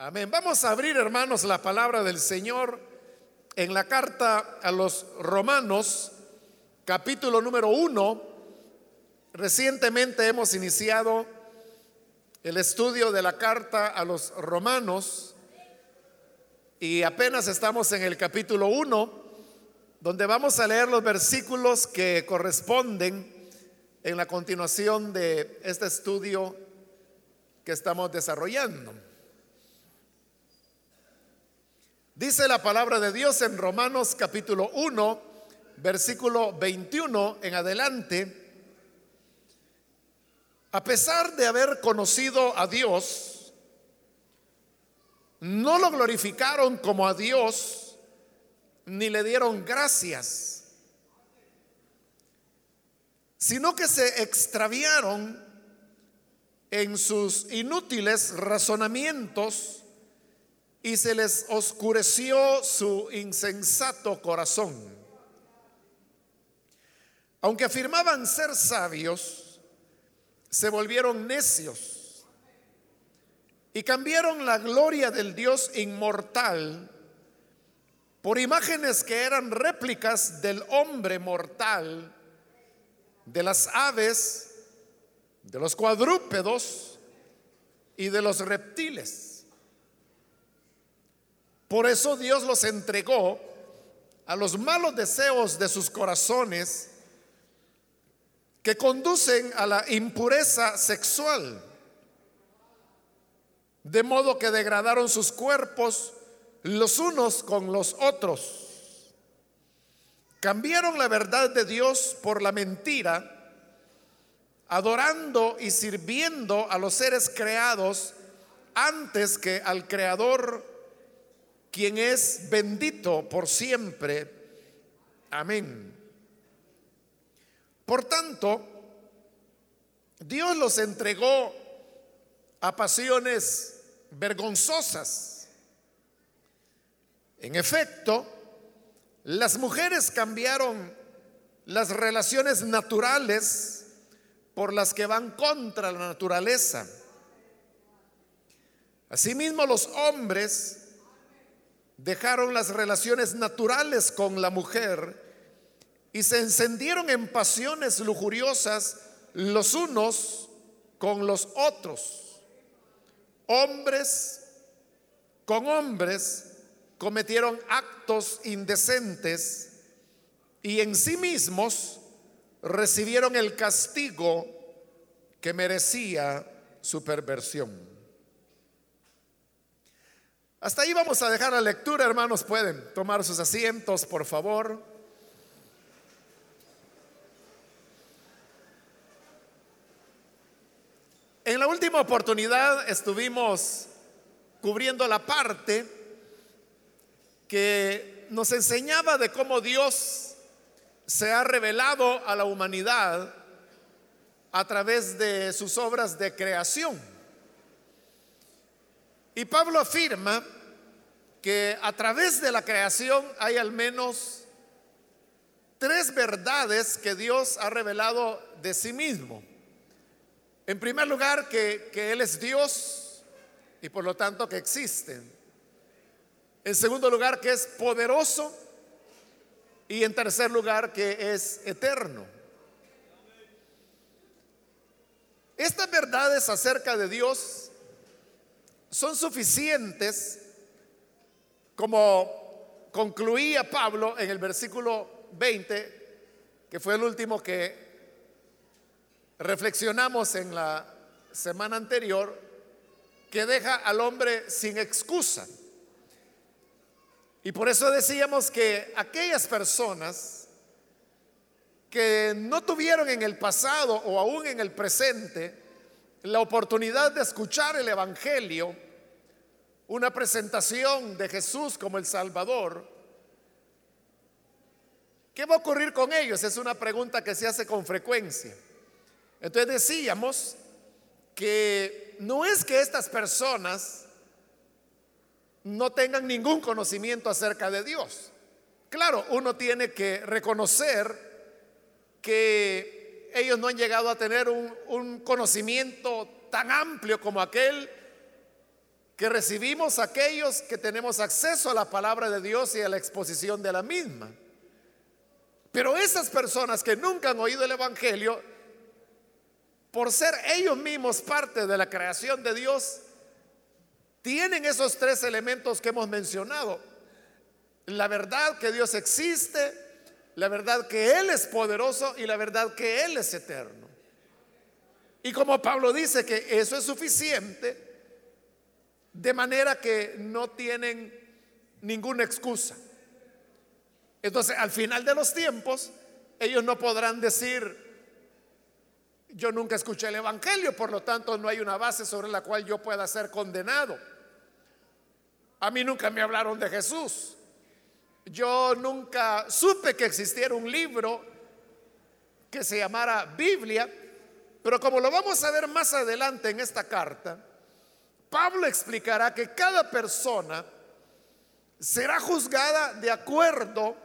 Amén. Vamos a abrir, hermanos, la palabra del Señor en la carta a los romanos, capítulo número uno. Recientemente hemos iniciado el estudio de la carta a los romanos y apenas estamos en el capítulo uno, donde vamos a leer los versículos que corresponden en la continuación de este estudio que estamos desarrollando. Dice la palabra de Dios en Romanos capítulo 1, versículo 21 en adelante. A pesar de haber conocido a Dios, no lo glorificaron como a Dios, ni le dieron gracias, sino que se extraviaron en sus inútiles razonamientos y se les oscureció su insensato corazón. Aunque afirmaban ser sabios, se volvieron necios y cambiaron la gloria del Dios inmortal por imágenes que eran réplicas del hombre mortal, de las aves, de los cuadrúpedos y de los reptiles. Por eso Dios los entregó a los malos deseos de sus corazones que conducen a la impureza sexual. De modo que degradaron sus cuerpos los unos con los otros. Cambiaron la verdad de Dios por la mentira, adorando y sirviendo a los seres creados antes que al Creador quien es bendito por siempre. Amén. Por tanto, Dios los entregó a pasiones vergonzosas. En efecto, las mujeres cambiaron las relaciones naturales por las que van contra la naturaleza. Asimismo, los hombres dejaron las relaciones naturales con la mujer y se encendieron en pasiones lujuriosas los unos con los otros. Hombres con hombres cometieron actos indecentes y en sí mismos recibieron el castigo que merecía su perversión. Hasta ahí vamos a dejar la lectura, hermanos. Pueden tomar sus asientos, por favor. En la última oportunidad estuvimos cubriendo la parte que nos enseñaba de cómo Dios se ha revelado a la humanidad a través de sus obras de creación. Y Pablo afirma que a través de la creación hay al menos tres verdades que Dios ha revelado de sí mismo. En primer lugar, que, Él es Dios y por lo tanto que existe. En segundo lugar, que es poderoso. Y en tercer lugar, que es eterno. Estas verdades acerca de Dios son suficientes, como concluía Pablo en el versículo 20, que fue el último que reflexionamos en la semana anterior, que deja al hombre sin excusa. Y por eso decíamos que aquellas personas que no tuvieron en el pasado o aún en el presente la oportunidad de escuchar el Evangelio, una presentación de Jesús como el Salvador, ¿qué va a ocurrir con ellos? Es una pregunta que se hace con frecuencia. Entonces decíamos que no es que estas personas no tengan ningún conocimiento acerca de Dios. Claro, uno tiene que reconocer que ellos no han llegado a tener un, conocimiento tan amplio como aquel que recibimos aquellos que tenemos acceso a la palabra de Dios y a la exposición de la misma. Pero esas personas que nunca han oído el Evangelio, por ser ellos mismos parte de la creación de Dios, tienen esos tres elementos que hemos mencionado. La verdad que Dios existe, la verdad que Él es poderoso y la verdad que Él es eterno. Y como Pablo dice que eso es suficiente, de manera que no tienen ninguna excusa. Entonces, al final de los tiempos, ellos no podrán decir, yo nunca escuché el Evangelio, por lo tanto no hay una base sobre la cual yo pueda ser condenado. A mí nunca me hablaron de Jesús. Yo nunca supe que existiera un libro que se llamara Biblia, pero como lo vamos a ver más adelante en esta carta, Pablo explicará que cada persona será juzgada de acuerdo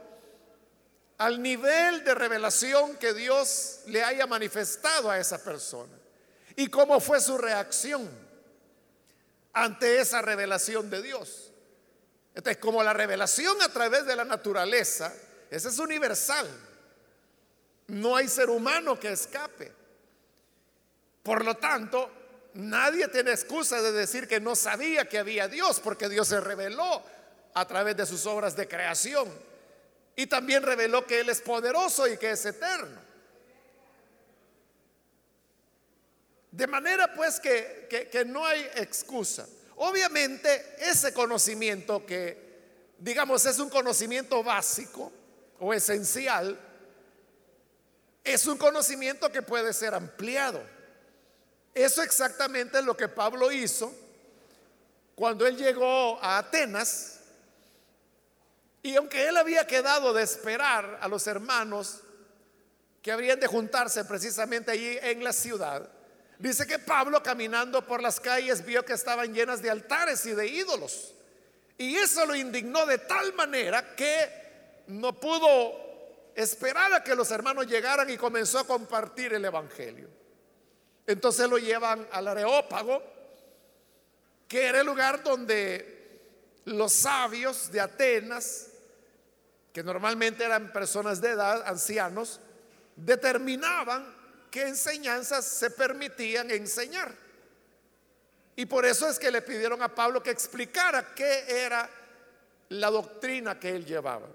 al nivel de revelación que Dios le haya manifestado a esa persona y cómo fue su reacción ante esa revelación de Dios. Entonces, como la revelación a través de la naturaleza, esa es universal. No hay ser humano que escape. Por lo tanto, nadie tiene excusa de decir que no sabía que había Dios, porque Dios se reveló a través de sus obras de creación. Y también reveló que Él es poderoso y que es eterno. De manera pues que, que, no hay excusa. Obviamente ese conocimiento que, digamos, es un conocimiento básico o esencial, es un conocimiento que puede ser ampliado. Eso exactamente es lo que Pablo hizo cuando él llegó a Atenas. Y aunque él había quedado de esperar a los hermanos que habrían de juntarse precisamente allí en la ciudad, dice que Pablo caminando por las calles vio que estaban llenas de altares y de ídolos. Y eso lo indignó de tal manera que no pudo esperar a que los hermanos llegaran y comenzó a compartir el Evangelio. Entonces lo llevan al Areópago, que era el lugar donde los sabios de Atenas, que normalmente eran personas de edad, ancianos, determinaban qué enseñanzas se permitían enseñar. Y por eso es que le pidieron a Pablo que explicara qué era la doctrina que él llevaba.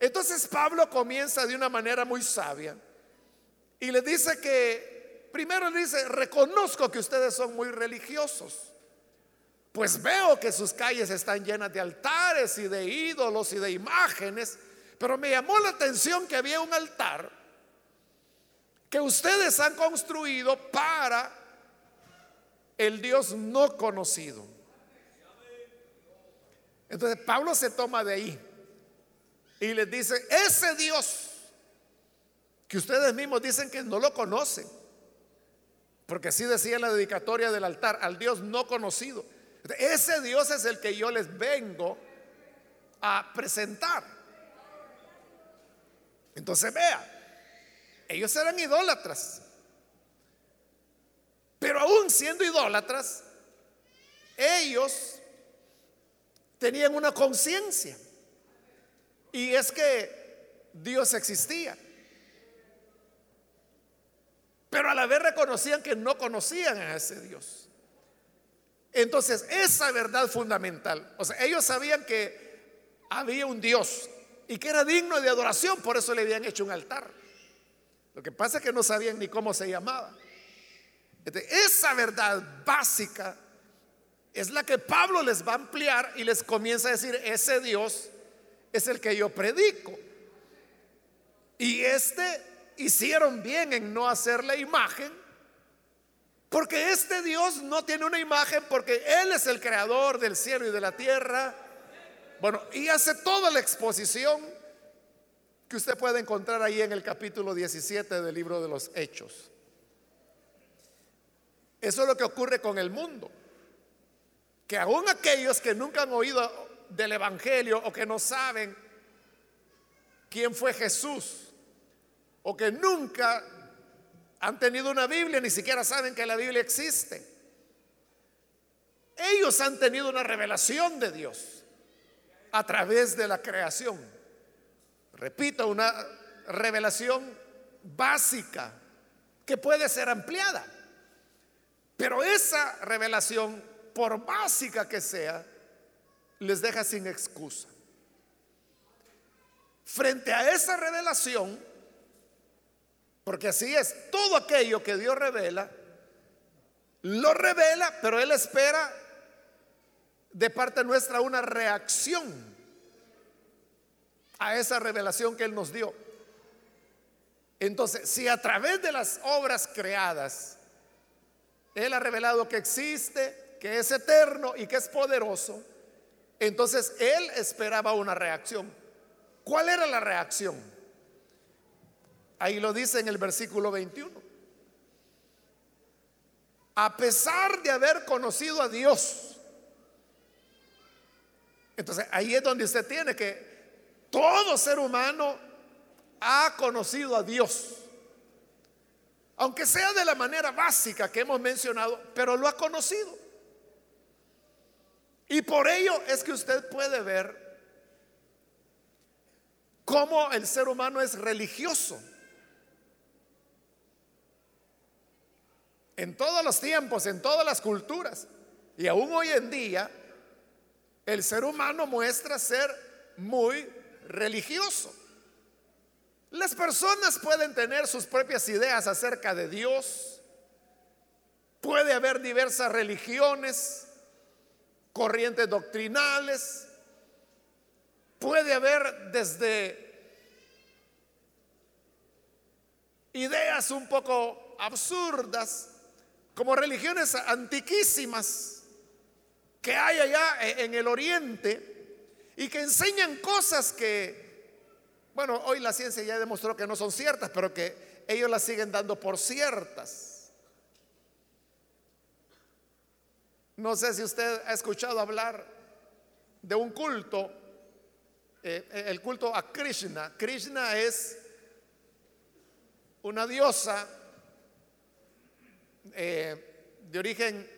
Entonces Pablo comienza de una manera muy sabia y le dice que primero dice, reconozco que ustedes son muy religiosos. Pues veo que sus calles están llenas de altares y de ídolos y de imágenes, pero me llamó la atención que había un altar que ustedes han construido para el Dios no conocido. Entonces Pablo se toma de ahí y les dice, ese Dios que ustedes mismos dicen que no lo conocen, porque así decía la dedicatoria del altar, al Dios no conocido. Ese Dios es el que yo les vengo a presentar. Entonces vea, ellos eran idólatras. Pero aún siendo idólatras, ellos tenían una conciencia. Y es que Dios existía. Pero a la vez reconocían que no conocían a ese Dios. Entonces, esa verdad fundamental, o sea, ellos sabían que había un Dios y que era digno de adoración, por eso le habían hecho un altar. Lo que pasa es que no sabían ni cómo se llamaba. esa verdad básica es la que Pablo les va a ampliar y les comienza a decir, ese Dios es el que yo predico. Y este hicieron bien en no hacer la imagen, porque este Dios no tiene una imagen porque Él es el creador del cielo y de la tierra. Bueno, y hace toda la exposición que usted puede encontrar ahí en el capítulo 17 del libro de los Hechos. Eso es lo que ocurre con el mundo. Que aún aquellos que nunca han oído del Evangelio o que no saben quién fue Jesús, o que nunca han tenido una Biblia, ni siquiera saben que la Biblia existe. ellos han tenido una revelación de Dios a través de la creación. Repito, una revelación básica que puede ser ampliada. Pero esa revelación, por básica que sea, les deja sin excusa. Frente a esa revelación, porque así es, todo aquello que Dios revela, lo revela, pero Él espera de parte nuestra una reacción a esa revelación que Él nos dio. Entonces, si a través de las obras creadas Él ha revelado que existe, que es eterno y que es poderoso, entonces Él esperaba una reacción. ¿Cuál era la reacción? Ahí lo dice en el versículo 21. A pesar de haber conocido a Dios, entonces ahí es donde usted tiene que todo ser humano ha conocido a Dios. Aunque sea de la manera básica que hemos mencionado, pero lo ha conocido. Y por ello es que usted puede ver cómo el ser humano es religioso. En todos los tiempos, en todas las culturas, y aún hoy en día, el ser humano muestra ser muy religioso. Las personas pueden tener sus propias ideas acerca de Dios. Puede haber diversas religiones, corrientes doctrinales. Puede haber desde ideas un poco absurdas, como religiones antiquísimas que hay allá en el oriente y que enseñan cosas que bueno, hoy la ciencia ya demostró que no son ciertas, pero que ellos las siguen dando por ciertas. No sé si usted ha escuchado hablar de un culto, eh, el culto a Krishna. Krishna es una diosa eh, de origen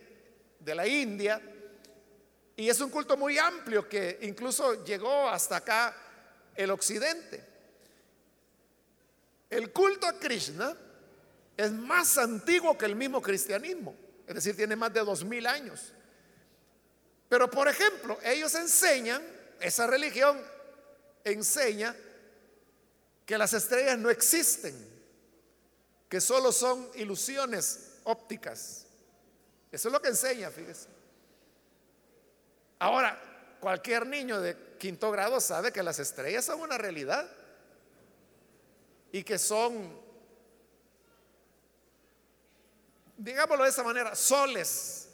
de la India y es un culto muy amplio que incluso llegó hasta acá el occidente. El culto a Krishna es más antiguo que el mismo cristianismo, es decir, tiene más de dos mil años. Pero, por ejemplo, ellos enseñan, esa religión enseña que las estrellas no existen, que solo son ilusiones ópticas. Eso es lo que enseña, fíjese. Ahora, cualquier niño de quinto grado sabe que las estrellas son una realidad y que son, digámoslo de esa manera, soles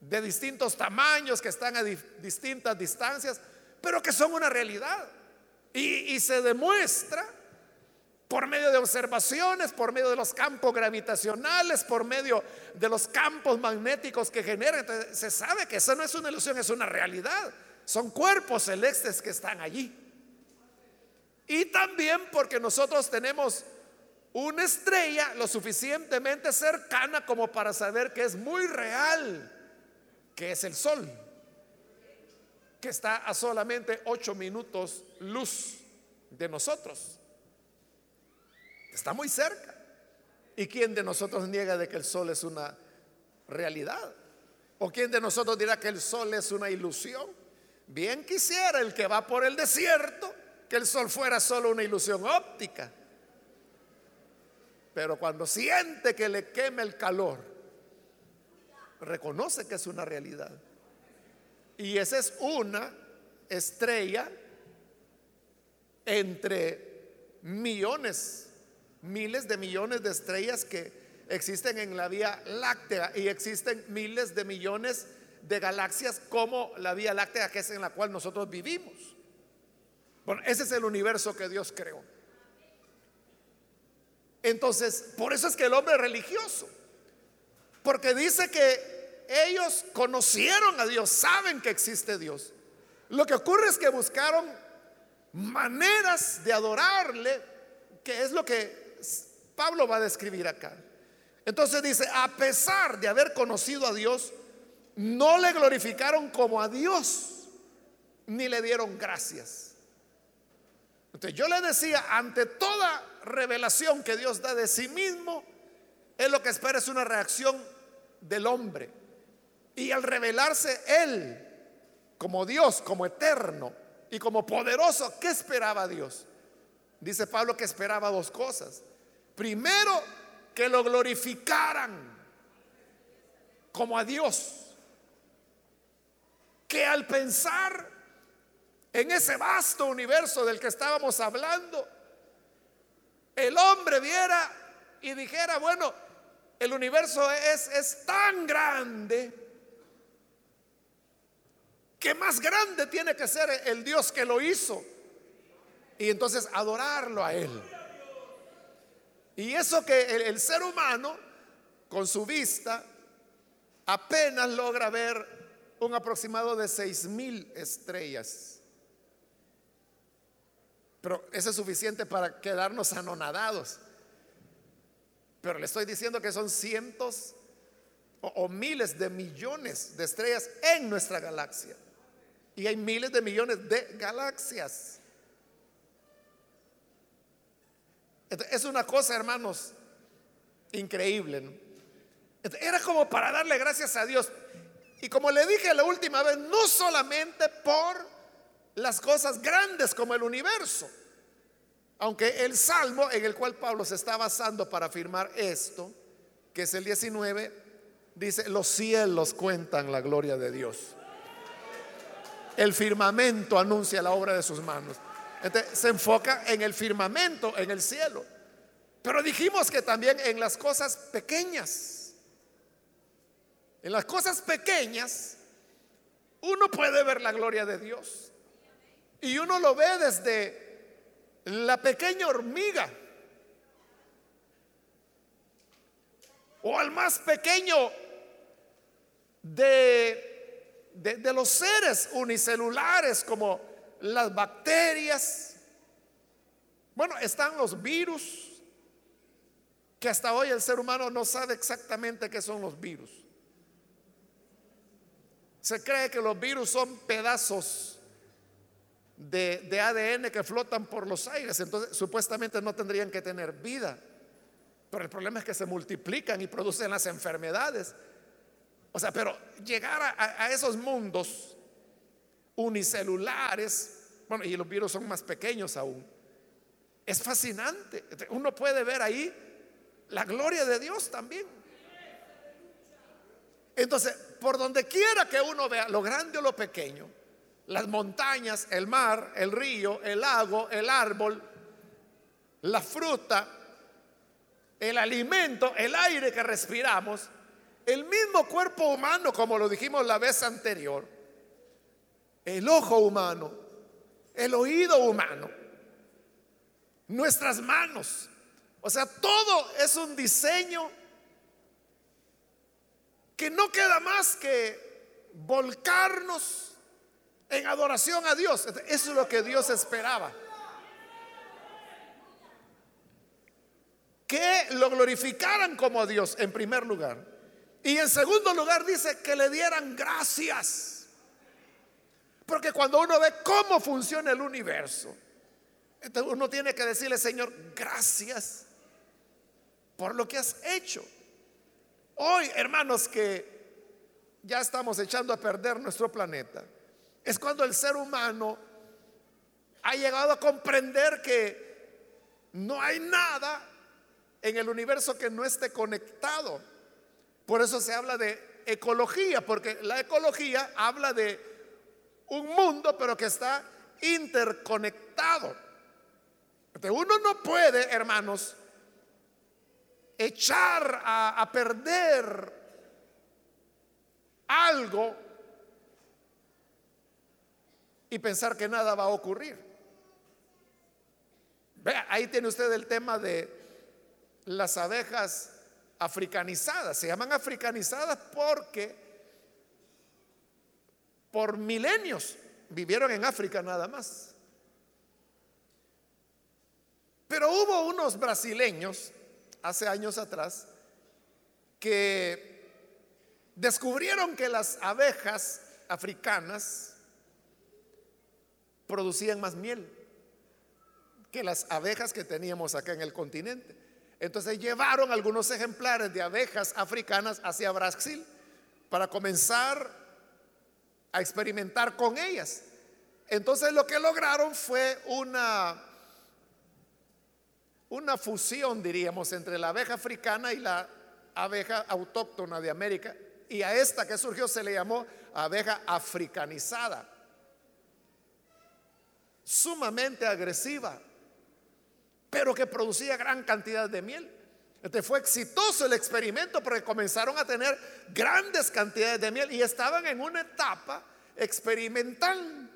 de distintos tamaños que están a distintas distancias, pero que son una realidad. Y, y se demuestra por medio de observaciones, por medio de los campos gravitacionales, por medio de los campos magnéticos que generan. Entonces, se sabe que eso no es una ilusión, es una realidad. Son cuerpos celestes que están allí. Y también porque nosotros tenemos una estrella lo suficientemente cercana como para saber que es muy real, que es el sol, que está a solamente ocho minutos luz de nosotros. Está muy cerca. ¿Y quién de nosotros niega de que el sol es una realidad? ¿O quién de nosotros dirá que el sol es una ilusión? Bien quisiera el que va por el desierto que el sol fuera solo una ilusión óptica. Pero cuando siente que le queme el calor, reconoce que es una realidad. Y esa es una estrella entre millones, miles de millones de estrellas que existen en la Vía Láctea y existen miles de millones de galaxias como la Vía Láctea, que es en la cual nosotros vivimos. Bueno, ese es el universo que Dios creó. Entonces, por eso es que el hombre es religioso, porque dice que ellos conocieron a Dios, saben que existe Dios. Lo que ocurre es que buscaron maneras de adorarle, que es lo que Pablo va a describir acá. Entonces dice, a pesar de haber conocido a Dios, no le glorificaron como a Dios, ni le dieron gracias. Entonces yo le decía, ante toda revelación que Dios da de sí mismo, es lo que espera es una reacción del hombre. Y al revelarse Él como Dios, como eterno y como poderoso, ¿qué esperaba Dios? Dice Pablo que esperaba dos cosas. Primero, que lo glorificaran como a Dios. Que al pensar en ese vasto universo del que estábamos hablando, el hombre viera y dijera, bueno, el universo es, es tan grande que más grande tiene que ser el Dios que lo hizo. Y entonces adorarlo a Él. Y eso que el, ser humano, con su vista, apenas logra ver un aproximado de seis mil estrellas. Pero eso es suficiente para quedarnos anonadados. Pero le estoy diciendo que son cientos o, miles de millones de estrellas en nuestra galaxia. Y hay miles de millones de galaxias. Es una cosa, hermanos, increíble. Era como para darle gracias a Dios. Y como le dije la última vez, no solamente por las cosas grandes como el universo, aunque el salmo en el cual Pablo se está basando para afirmar esto, que es el 19, dice, los cielos cuentan la gloria de Dios. El firmamento anuncia la obra de sus manos. Entonces, se enfoca en el firmamento, en el cielo. Pero dijimos que también en las cosas pequeñas. En las cosas pequeñas, uno puede ver la gloria de Dios. Y uno lo ve desde la pequeña hormiga. O al más pequeño de, de los seres unicelulares como las bacterias. Bueno, están los virus, que hasta hoy el ser humano no sabe exactamente qué son los virus. Se cree que los virus son pedazos de, de, ADN que flotan por los aires, entonces supuestamente no tendrían que tener vida. Pero el problema es que se multiplican y producen las enfermedades. O sea, pero llegar a, a esos mundos unicelulares, bueno, y los virus son más pequeños aún. Es fascinante. Uno puede ver ahí la gloria de Dios también. Entonces, por donde quiera que uno vea lo grande o lo pequeño, las montañas, el mar, el río, el lago, el árbol, la fruta, el alimento, el aire que respiramos, el mismo cuerpo humano, como lo dijimos la vez anterior, el ojo humano, el oído humano, nuestras manos. O sea, todo es un diseño que no queda más que volcarnos en adoración a Dios. Eso es lo que Dios esperaba. Que lo glorificaran como Dios en primer lugar. Y en segundo lugar dice que le dieran gracias. Porque cuando uno ve cómo funciona el universo, uno tiene que decirle, Señor, gracias por lo que has hecho. Hoy, hermanos, que ya estamos echando a perder nuestro planeta, es cuando el ser humano ha llegado a comprender que no hay nada en el universo que no esté conectado. Por eso se habla de ecología, porque la ecología habla de un mundo, pero que está interconectado. uno no puede, hermanos, echar a, perder algo y pensar que nada va a ocurrir. Vea, ahí tiene usted el tema de las abejas africanizadas. Se llaman africanizadas porque por milenios vivieron en África nada más. Pero hubo unos brasileños hace años atrás que descubrieron que las abejas africanas producían más miel que las abejas que teníamos acá en el continente. Entonces llevaron algunos ejemplares de abejas africanas hacia Brasil para comenzar a experimentar con ellas. Entonces lo que lograron fue una una fusión, diríamos, entre la abeja africana y la abeja autóctona de América. Y a esta que surgió se le llamó abeja africanizada. Sumamente agresiva, pero que producía gran cantidad de miel. Este fue exitoso el experimento porque comenzaron a tener grandes cantidades de miel y estaban en una etapa experimental.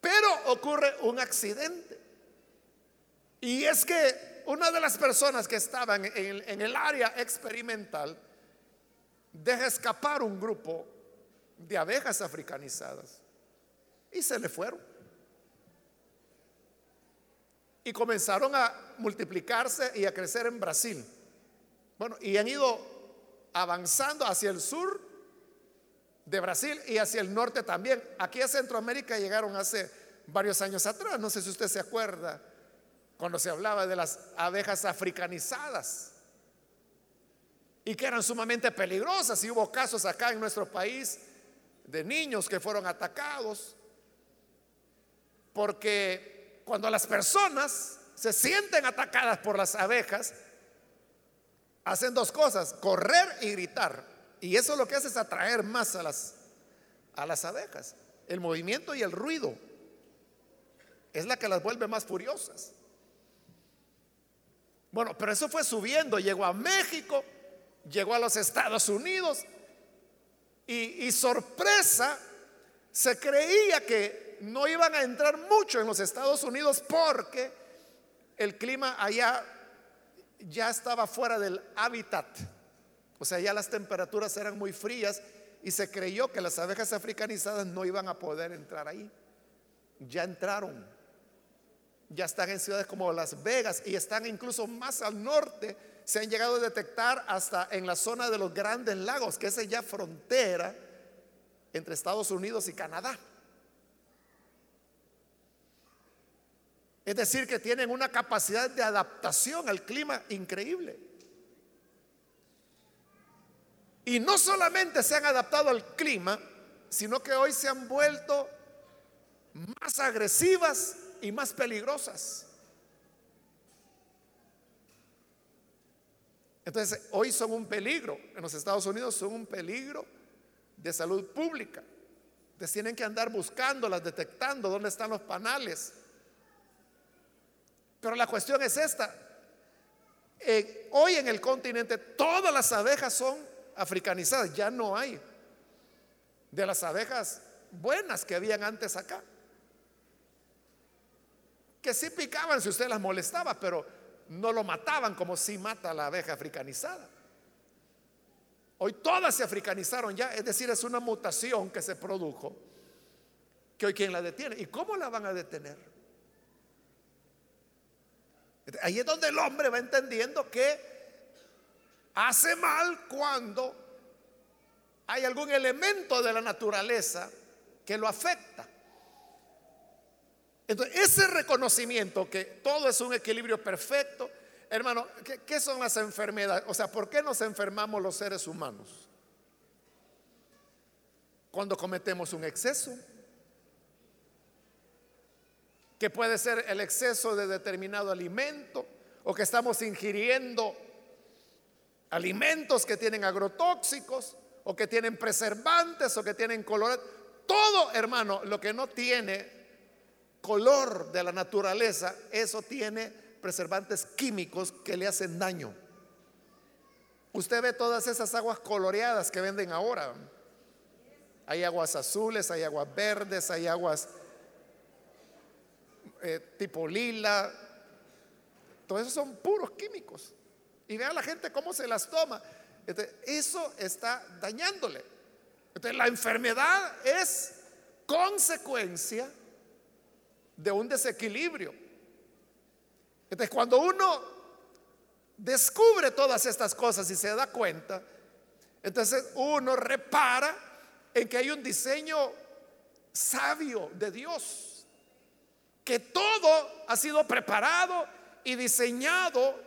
Pero ocurre un accidente. Y es que una de las personas que estaban en, el área experimental deja escapar un grupo de abejas africanizadas y se le fueron. Y comenzaron a multiplicarse y a crecer en Brasil. Bueno, y han ido avanzando hacia el sur de Brasil y hacia el norte también. Aquí a Centroamérica llegaron hace varios años atrás, no sé si usted se acuerda, cuando se hablaba de las abejas africanizadas y que eran sumamente peligrosas. Y hubo casos acá en nuestro país de niños que fueron atacados porque cuando las personas se sienten atacadas por las abejas, hacen dos cosas, correr y gritar. Y eso lo que hace es atraer más a las, a las abejas. El movimiento y el ruido es la que las vuelve más furiosas. Bueno, pero eso fue subiendo, llegó a México, llegó a los Estados Unidos y, y sorpresa, se creía que no iban a entrar mucho en los Estados Unidos porque el clima allá ya estaba fuera del hábitat. O sea, ya las temperaturas eran muy frías y se creyó que las abejas africanizadas no iban a poder entrar ahí. Ya entraron ya están en ciudades como Las Vegas y están incluso más al norte. Se han llegado a detectar hasta en la zona de los grandes lagos, que es ya frontera entre Estados Unidos y Canadá. Es decir, que tienen una capacidad de adaptación al clima increíble. Y no solamente se han adaptado al clima, sino que hoy se han vuelto más agresivas y más peligrosas. Entonces, hoy son un peligro, en los Estados Unidos son un peligro de salud pública. Entonces tienen que andar buscándolas, detectando dónde están los panales. Pero la cuestión es esta. hoy en el continente todas las abejas son africanizadas, ya no hay de las abejas buenas que habían antes acá que sí picaban si usted las molestaba, pero no lo mataban como si mata la abeja africanizada. Hoy todas se africanizaron ya, es decir, es una mutación que se produjo, que hoy quien la detiene. ¿Y cómo la van a detener? Ahí es donde el hombre va entendiendo que hace mal cuando hay algún elemento de la naturaleza que lo afecta. Entonces, ese reconocimiento que todo es un equilibrio perfecto, hermano, ¿qué, son las enfermedades? O sea, ¿por qué nos enfermamos los seres humanos? Cuando cometemos un exceso, que puede ser el exceso de determinado alimento, o que estamos ingiriendo alimentos que tienen agrotóxicos, o que tienen preservantes, o que tienen color. Todo, hermano, lo que no tiene color de la naturaleza, eso tiene preservantes químicos que le hacen daño. Usted ve todas esas aguas coloreadas que venden ahora. Hay aguas azules, hay aguas verdes, hay aguas eh, tipo lila. Todo eso son puros químicos. Y vean la gente cómo se las toma. eso está dañándole. Entonces, la enfermedad es consecuencia de un desequilibrio. Entonces, cuando uno descubre todas estas cosas y se da cuenta Entonces uno repara en que hay un diseño sabio de Dios, que todo ha sido preparado y diseñado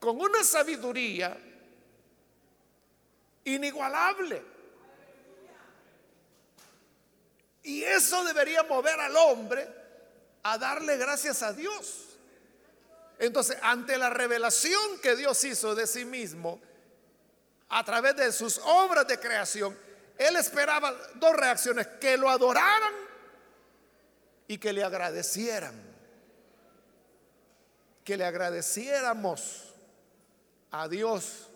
con una sabiduría inigualable. Y eso debería mover al hombre a darle gracias a Dios. Entonces, ante la revelación que Dios hizo de sí mismo a través de sus obras de creación, él esperaba dos reacciones, que lo adoraran y que le agradecieran. Que le agradeciéramos a Dios.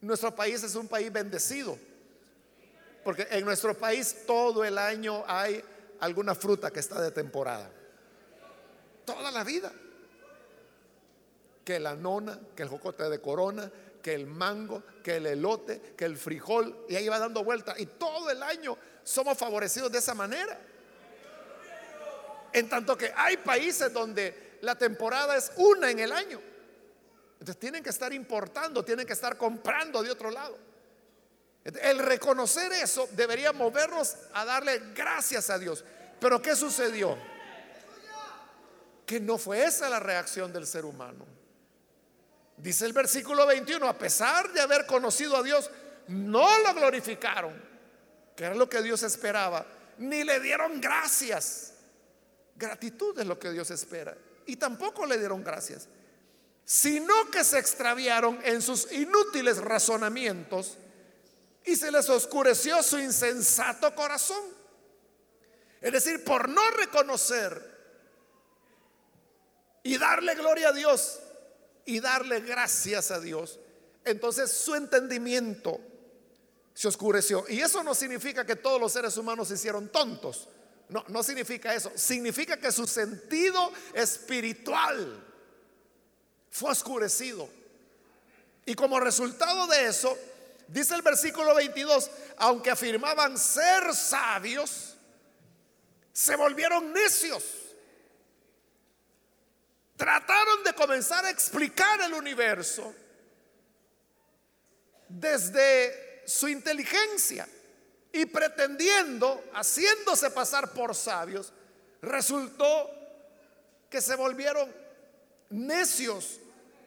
Nuestro país es un país bendecido, porque en nuestro país todo el año hay alguna fruta que está de temporada. Toda la vida. Que la nona, que el jocote de corona, que el mango, que el elote, que el frijol, y ahí va dando vuelta. Y todo el año somos favorecidos de esa manera. En tanto que hay países donde la temporada es una en el año. Entonces tienen que estar importando, tienen que estar comprando de otro lado. El reconocer eso debería movernos a darle gracias a Dios. Pero ¿qué sucedió? Que no fue esa la reacción del ser humano. Dice el versículo 21, a pesar de haber conocido a Dios, no lo glorificaron, que era lo que Dios esperaba, ni le dieron gracias. Gratitud es lo que Dios espera. Y tampoco le dieron gracias, sino que se extraviaron en sus inútiles razonamientos y se les oscureció su insensato corazón. Es decir, por no reconocer y darle gloria a Dios, y darle gracias a Dios, entonces su entendimiento se oscureció. Y eso no significa que todos los seres humanos se hicieron tontos. No, no significa eso. Significa que su sentido espiritual fue oscurecido. Y como resultado de eso, dice el versículo 22, aunque afirmaban ser sabios, se volvieron necios trataron de comenzar a explicar el universo desde su inteligencia y pretendiendo, haciéndose pasar por sabios, resultó que se volvieron necios.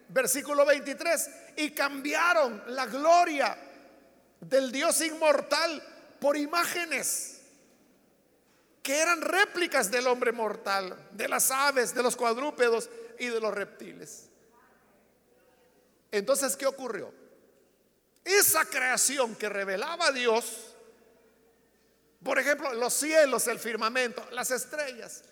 Versículo 23, y cambiaron la gloria del Dios inmortal por imágenes que eran réplicas del hombre mortal, de las aves, de los cuadrúpedos y de los reptiles. Entonces, ¿qué ocurrió? Esa creación que revelaba a Dios, por ejemplo, los cielos, el firmamento, las estrellas.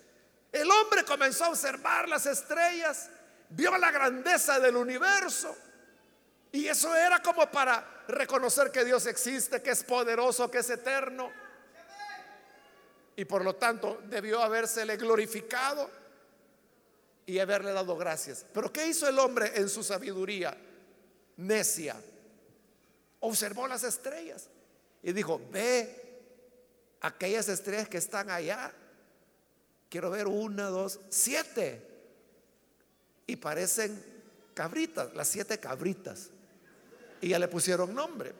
El hombre comenzó a observar las estrellas, vio la grandeza del universo. Y eso era como para reconocer que Dios existe, que es poderoso, que es eterno. Y por lo tanto debió habérsele glorificado y haberle dado gracias. Pero ¿qué hizo el hombre en su sabiduría necia? Observó las estrellas y dijo, ve aquellas estrellas que están allá. Quiero ver una, dos, siete. Y parecen cabritas, las siete cabritas. Y ya le pusieron nombre.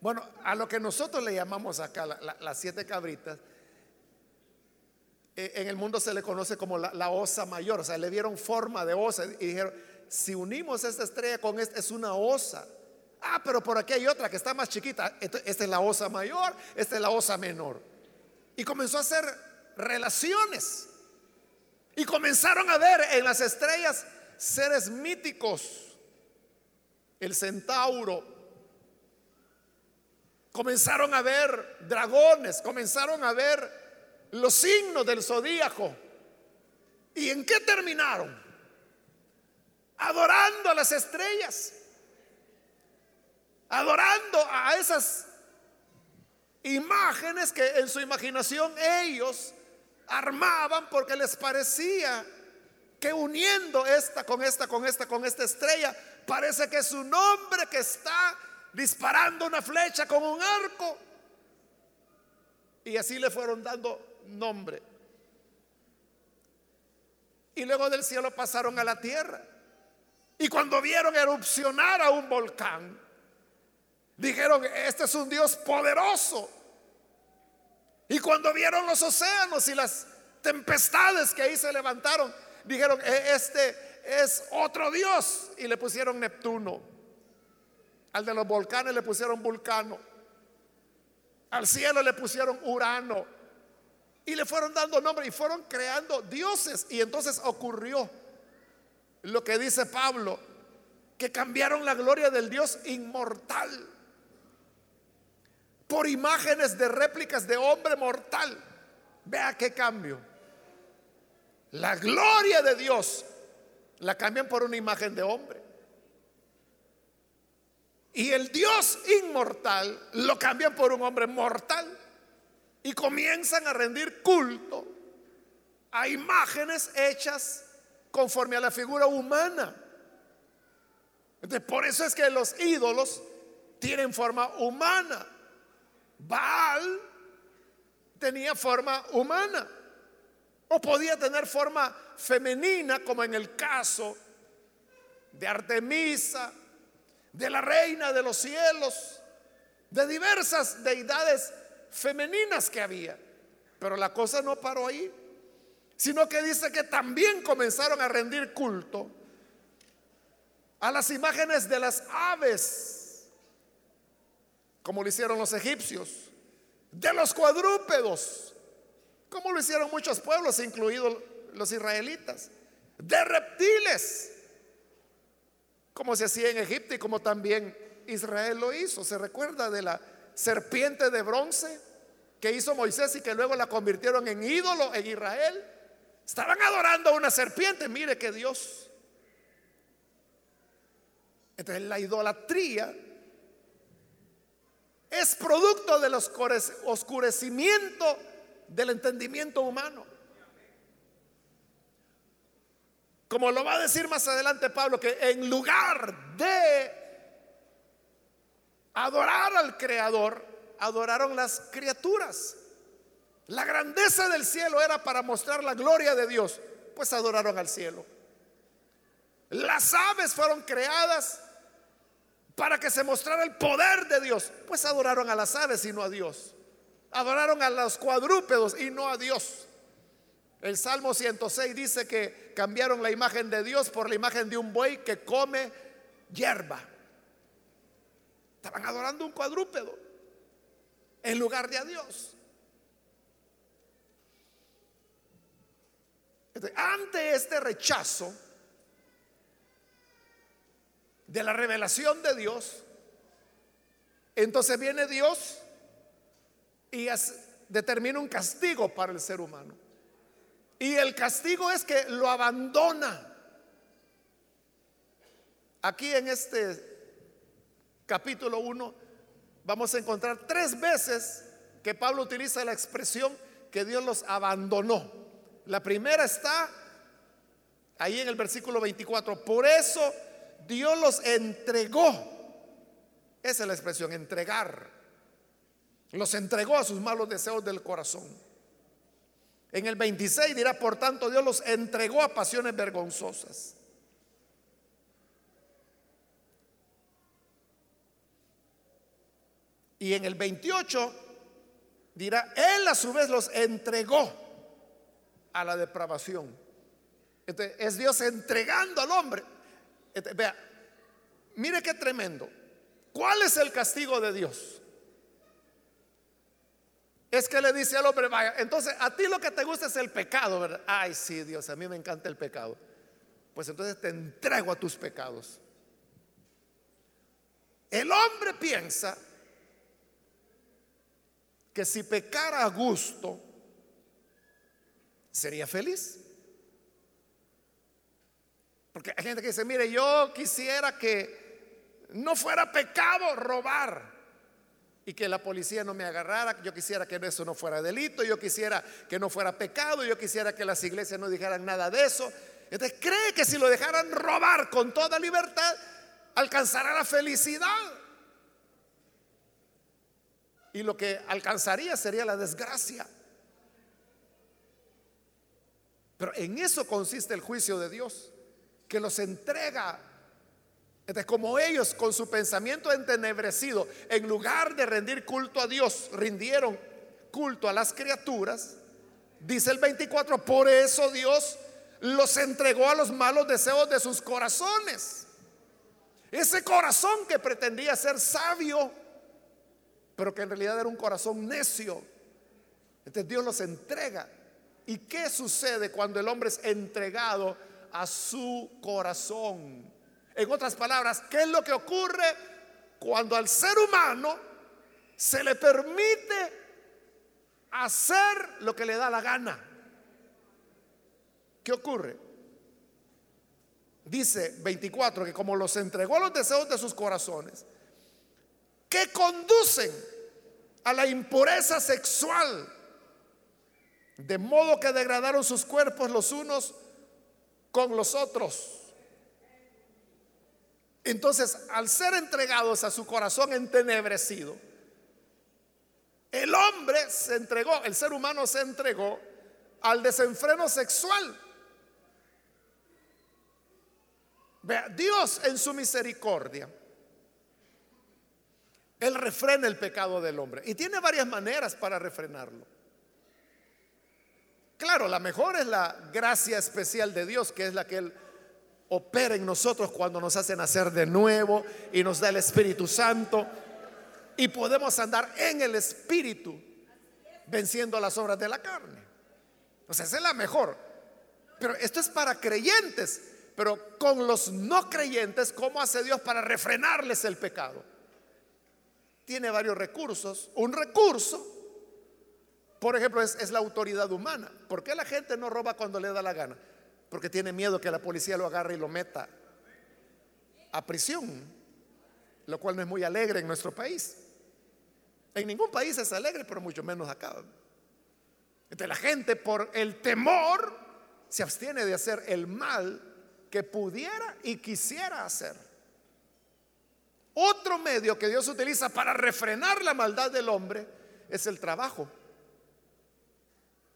Bueno, a lo que nosotros le llamamos acá las siete cabritas, eh, en el mundo se le conoce como la, osa mayor, o sea, le dieron forma de osa y dijeron, si unimos esta estrella con esta, es una osa. Ah, pero por aquí hay otra que está más chiquita. Esta es la osa mayor, esta es la osa menor. Y comenzó a hacer relaciones. Y comenzaron a ver en las estrellas seres míticos. El centauro. Comenzaron a ver dragones, comenzaron a ver los signos del zodíaco. ¿Y en qué terminaron? Adorando a las estrellas. Adorando a esas imágenes que en su imaginación ellos armaban porque les parecía que uniendo esta con esta, con esta, con esta estrella, parece que es un hombre que está disparando una flecha con un arco. Y así le fueron dando nombre. y luego del cielo pasaron a la tierra. Y cuando vieron erupcionar a un volcán, dijeron, este es un Dios poderoso. Y cuando vieron los océanos y las tempestades que ahí se levantaron, dijeron, "E- este es otro Dios. Y le pusieron Neptuno. Al de los volcanes le pusieron Vulcano. Al cielo le pusieron Urano. Y le fueron dando nombre y fueron creando dioses. Y entonces ocurrió lo que dice Pablo, que cambiaron la gloria del Dios inmortal por imágenes de réplicas de hombre mortal. Vea qué cambio. La gloria de Dios la cambian por una imagen de hombre. Y el Dios inmortal lo cambian por un hombre mortal. Y comienzan a rendir culto a imágenes hechas conforme a la figura humana. Entonces, por eso es que los ídolos tienen forma humana. Baal tenía forma humana. O podía tener forma femenina, como en el caso de Artemisa, de la reina de los cielos, de diversas deidades femeninas que había. Pero la cosa no paró ahí, sino que dice que también comenzaron a rendir culto a las imágenes de las aves, como lo hicieron los egipcios, de los cuadrúpedos, como lo hicieron muchos pueblos, incluidos los israelitas, de reptiles, como se hacía en Egipto y como también Israel lo hizo. ¿Se recuerda de la serpiente de bronce que hizo Moisés y que luego la convirtieron en ídolo en Israel? Estaban adorando a una serpiente, mire que Dios. Entonces la idolatría es producto del oscurecimiento del entendimiento humano. Como lo va a decir más adelante Pablo, que en lugar de adorar al Creador, adoraron las criaturas. La grandeza del cielo era para mostrar la gloria de Dios, pues adoraron al cielo. Las aves fueron creadas para que se mostrara el poder de Dios, pues adoraron a las aves y no a Dios. Adoraron a los cuadrúpedos y no a Dios. El Salmo 106 dice que cambiaron la imagen de Dios por la imagen de un buey que come hierba. Estaban adorando un cuadrúpedo en lugar de a Dios. Ante este rechazo de la revelación de Dios, entonces viene Dios y determina un castigo para el ser humano. Y el castigo es que lo abandona. Aquí en este capítulo 1 vamos a encontrar tres veces que Pablo utiliza la expresión que Dios los abandonó. La primera está ahí en el versículo 24. Por eso Dios los entregó. Esa es la expresión, entregar. Los entregó a sus malos deseos del corazón. En el 26 dirá, por tanto, Dios los entregó a pasiones vergonzosas. Y en el 28 dirá, Él a su vez los entregó a la depravación. Entonces, es Dios entregando al hombre. Entonces, vea, mire qué tremendo. ¿Cuál es el castigo de Dios? Es que le dice al hombre, vaya, entonces a ti lo que te gusta es el pecado. Ay, sí, Dios, a mí me encanta el pecado. Pues entonces te entrego a tus pecados. El hombre piensa que si pecara a gusto, sería feliz. Porque hay gente que dice, mire, yo quisiera que no fuera pecado robar y que la policía no me agarrara, yo quisiera que eso no fuera delito, yo quisiera que no fuera pecado, yo quisiera que las iglesias no dijeran nada de eso. Entonces cree que si lo dejaran robar con toda libertad, alcanzará la felicidad. Y lo que alcanzaría sería la desgracia. Pero en eso consiste el juicio de Dios, que los entrega. Entonces, como ellos con su pensamiento entenebrecido, en lugar de rendir culto a Dios, rindieron culto a las criaturas, dice el 24, por eso Dios los entregó a los malos deseos de sus corazones. Ese corazón que pretendía ser sabio, pero que en realidad era un corazón necio. Entonces Dios los entrega. ¿Y qué sucede cuando el hombre es entregado a su corazón? En otras palabras, ¿qué es lo que ocurre cuando al ser humano se le permite hacer lo que le da la gana? ¿Qué ocurre? Dice 24 que como los entregó a los deseos de sus corazones, que conducen a la impureza sexual, de modo que degradaron sus cuerpos los unos con los otros. Entonces, al ser entregados a su corazón entenebrecido, el hombre se entregó, el ser humano se entregó al desenfreno sexual. Dios en su misericordia, Él refrena el pecado del hombre y tiene varias maneras para refrenarlo. Claro, la mejor es la gracia especial de Dios, que es la que Él opera en nosotros cuando nos hace nacer de nuevo y nos da el Espíritu Santo y podemos andar en el Espíritu venciendo las obras de la carne. O sea, esa es la mejor. Pero esto es para creyentes. Pero con los no creyentes, ¿cómo hace Dios para refrenarles el pecado? Tiene varios recursos. Un recurso, por ejemplo, es, la autoridad humana. ¿Por qué la gente no roba cuando le da la gana? Porque tiene miedo que la policía lo agarre y lo meta a prisión, lo cual no es muy alegre en nuestro país. En ningún país es alegre, pero mucho menos acá. Entonces la gente por el temor se abstiene de hacer el mal que pudiera y quisiera hacer. Otro medio que Dios utiliza para refrenar la maldad del hombre es el trabajo.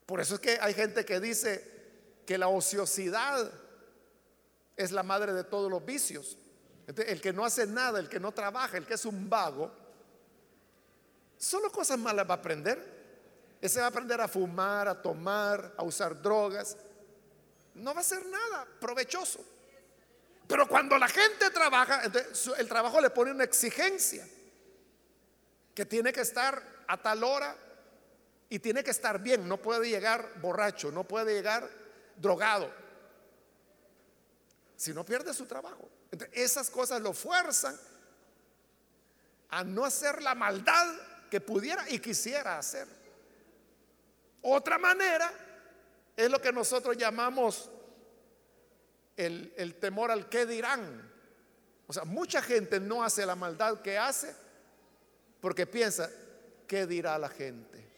Por eso es que hay gente que dice que la ociosidad es la madre de todos los vicios. El que no hace nada, el que no trabaja, el que es un vago, solo cosas malas va a aprender. Ese va a aprender a fumar, a tomar, a usar drogas, no va a ser nada provechoso. Pero cuando la gente trabaja, el trabajo le pone una exigencia, que tiene que estar a tal hora y tiene que estar bien, no puede llegar borracho, no puede llegar drogado, si no pierde su trabajo. esas cosas lo fuerzan a no hacer la maldad que pudiera y quisiera hacer. Otra manera es lo que nosotros llamamos el, temor al qué dirán. O sea, mucha gente no hace la maldad que hace porque piensa, ¿qué dirá la gente?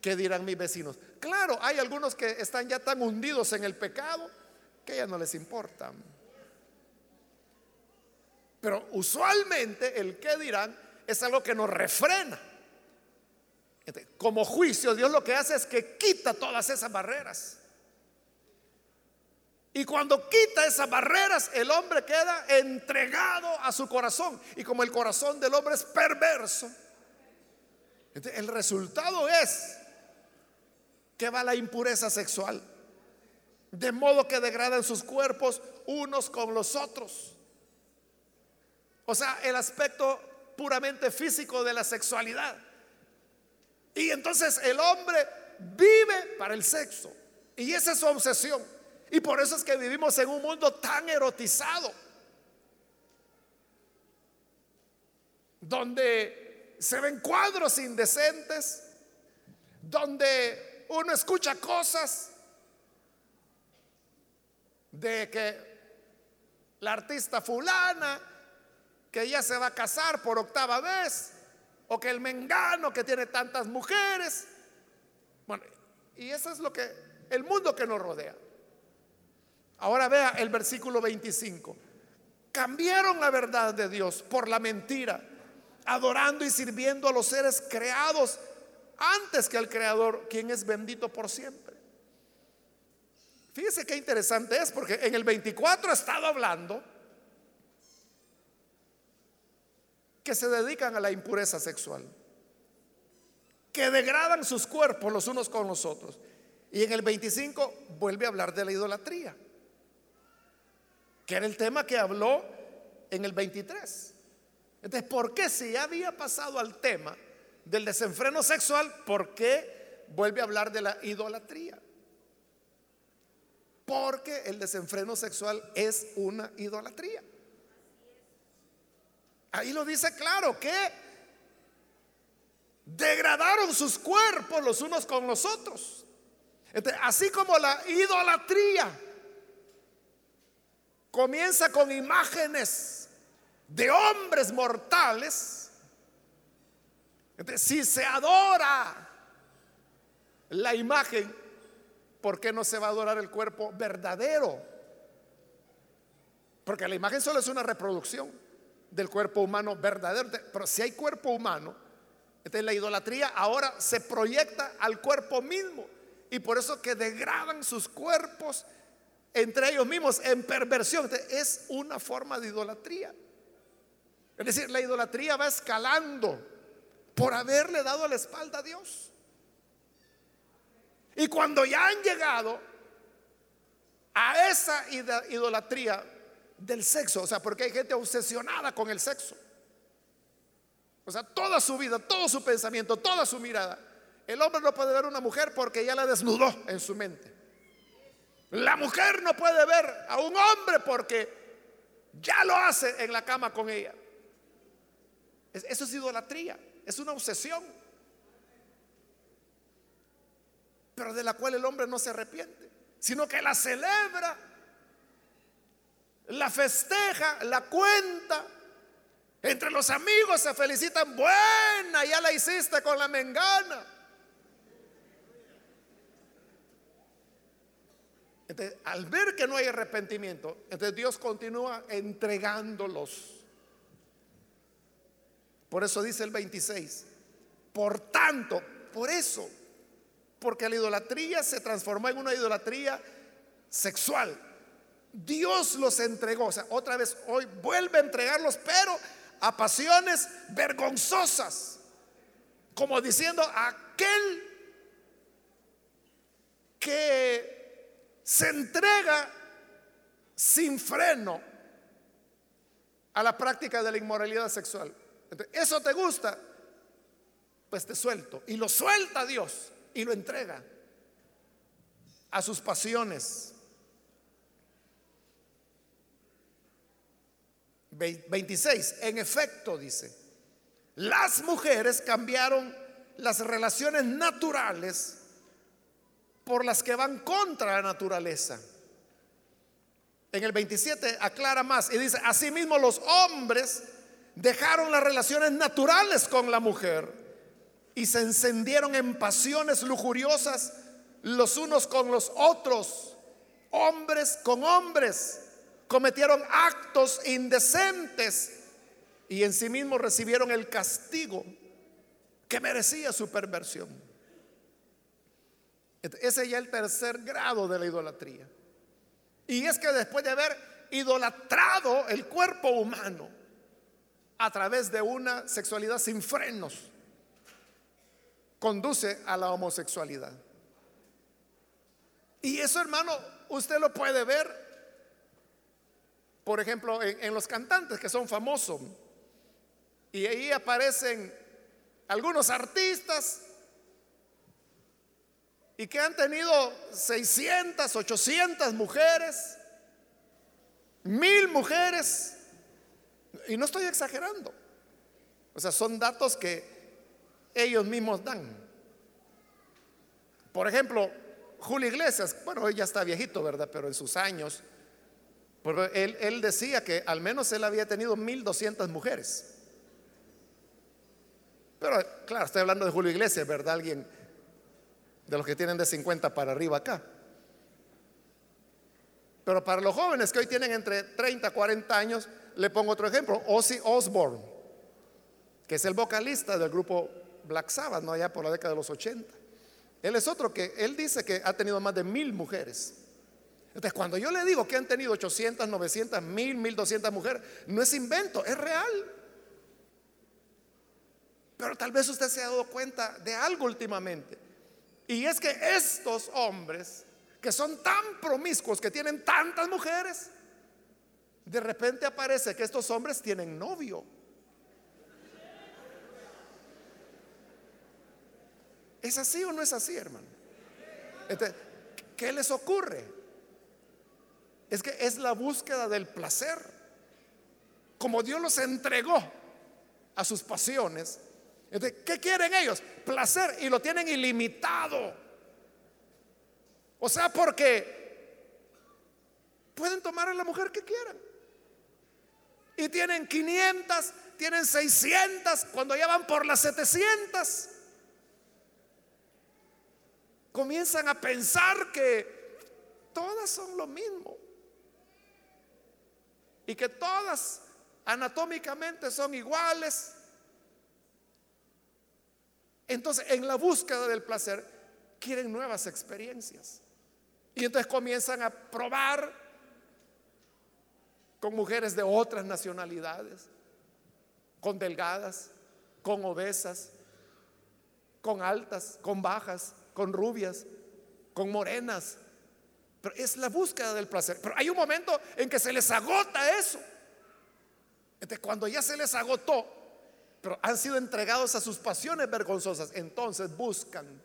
¿Qué dirán mis vecinos? Claro, hay algunos que están ya tan hundidos en el pecado que ya no les importa. Pero usualmente el qué dirán es algo que nos refrena. Como juicio, Dios lo que hace es que quita todas esas barreras. Y cuando quita esas barreras, el hombre queda entregado a su corazón. Y como el corazón del hombre es perverso, el resultado es que va la impureza sexual. De modo que degradan sus cuerpos unos con los otros. O sea, el aspecto puramente físico de la sexualidad. Y entonces el hombre vive para el sexo. Y esa es su obsesión. Y por eso es que vivimos en un mundo tan erotizado. Donde se ven cuadros indecentes. Donde uno escucha cosas de que la artista fulana que ya se va a casar por octava vez o que el mengano que tiene tantas mujeres. Bueno, y eso es lo que el mundo que nos rodea. Ahora vea el versículo 25. Cambiaron la verdad de Dios por la mentira, adorando y sirviendo a los seres creados antes que al Creador, quien es bendito por siempre. Fíjese qué interesante es, porque en el 24 ha estado hablando que se dedican a la impureza sexual, que degradan sus cuerpos los unos con los otros. Y en el 25 vuelve a hablar de la idolatría, que era el tema que habló en el 23. Entonces, ¿por qué si ya había pasado al tema del desenfreno sexual, por qué vuelve a hablar de la idolatría? Porque el desenfreno sexual es una idolatría. Ahí lo dice claro que degradaron sus cuerpos los unos con los otros. así como la idolatría comienza con imágenes de hombres mortales, si se adora la imagen, ¿por qué no se va a adorar el cuerpo verdadero? Porque la imagen solo es una reproducción del cuerpo humano verdadero. Pero si hay cuerpo humano, entonces la idolatría ahora se proyecta al cuerpo mismo. Y por eso que degradan sus cuerpos entre ellos mismos en perversión. es una forma de idolatría. Es decir, la idolatría va escalando por haberle dado la espalda a Dios. Y cuando ya han llegado a esa idolatría del sexo, o sea, porque hay gente obsesionada con el sexo. O sea, toda su vida, todo su pensamiento, toda su mirada. El hombre no puede ver una mujer porque ya la desnudó en su mente. La mujer no puede ver a un hombre porque ya lo hace en la cama con ella. Eso es idolatría, es una obsesión. Pero de la cual el hombre no se arrepiente, sino que la celebra la festeja, la cuenta. Entre los amigos se felicitan, buena, ya la hiciste con la mengana. Entonces, al ver que no hay arrepentimiento, entonces Dios continúa entregándolos. Por eso dice el 26. Por tanto, por eso, porque la idolatría se transformó en una idolatría sexual. Dios los entregó. O sea, otra vez hoy vuelve a entregarlos, pero a pasiones vergonzosas. Como diciendo, aquel que se entrega sin freno a la práctica de la inmoralidad sexual. ¿Eso te gusta? Pues te suelto. Y lo suelta Dios y lo entrega a sus pasiones 26. En efecto, dice, las mujeres cambiaron las relaciones naturales por las que van contra la naturaleza. En el 27 aclara más y dice, asimismo los hombres dejaron las relaciones naturales con la mujer y se encendieron en pasiones lujuriosas los unos con los otros, hombres con hombres cometieron actos indecentes y en sí mismos recibieron el castigo que merecía su perversión. Ese es ya el tercer grado de la idolatría. Y es que después de haber idolatrado el cuerpo humano a través de una sexualidad sin frenos, conduce a la homosexualidad. Y eso, hermano, usted lo puede ver por ejemplo, en, los cantantes que son famosos. Y ahí aparecen algunos artistas y que han tenido 600, 800 mujeres, mil mujeres. Y no estoy exagerando. O sea, son datos que ellos mismos dan. Por ejemplo, Julio Iglesias, bueno, ella está viejito, ¿verdad? Pero en sus años porque él, decía que al menos él había tenido 1200 mujeres. Pero claro, estoy hablando de Julio Iglesias, ¿verdad? Alguien de los que tienen de 50 para arriba acá. Pero para los jóvenes que hoy tienen entre 30 y 40 años, le pongo otro ejemplo, Ozzy Osbourne, que es el vocalista del grupo Black Sabbath, no allá por la década de los 80. Él es otro que, él dice que ha tenido más de mil mujeres. Entonces, cuando yo le digo que han tenido 800, 900, 1000, 1200 mujeres, no es invento, es real. Pero tal vez usted se ha dado cuenta de algo últimamente. Y es que estos hombres, que son tan promiscuos, que tienen tantas mujeres, de repente aparece que estos hombres tienen novio. ¿Es así o no es así, hermano? ¿qué les ocurre? Es que es la búsqueda del placer. Como Dios los entregó a sus pasiones, ¿qué quieren ellos? Placer y lo tienen ilimitado. O sea, porque pueden tomar a la mujer que quieran. Y tienen 500, tienen 600, cuando ya van por las 700 comienzan a pensar que todas son lo mismo y que todas anatómicamente son iguales. Entonces, en la búsqueda del placer, quieren nuevas experiencias. Y entonces comienzan a probar con mujeres de otras nacionalidades, con delgadas, con obesas, con altas, con bajas, con rubias, con morenas. Pero es la búsqueda del placer. Pero hay un momento en que se les agota eso. Entonces, cuando ya se les agotó, pero han sido entregados a sus pasiones vergonzosas, entonces buscan.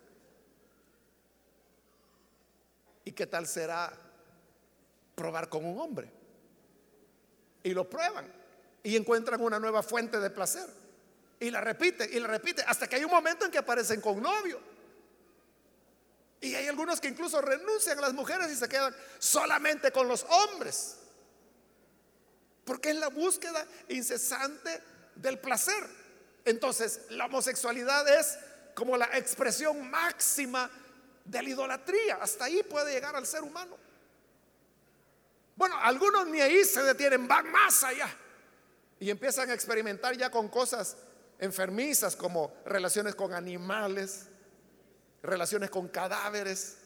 ¿Y qué tal será probar con un hombre? Y lo prueban y encuentran una nueva fuente de placer. Y la repite y la repite hasta que hay un momento en que aparecen con novio. Y hay algunos que incluso renuncian a las mujeres y se quedan solamente con los hombres. Porque es la búsqueda incesante del placer. Entonces, la homosexualidad es como la expresión máxima de la idolatría. Hasta ahí puede llegar al ser humano. Bueno, algunos ni ahí se detienen, van más allá. Y empiezan a experimentar ya con cosas enfermizas como relaciones con animales, relaciones con cadáveres,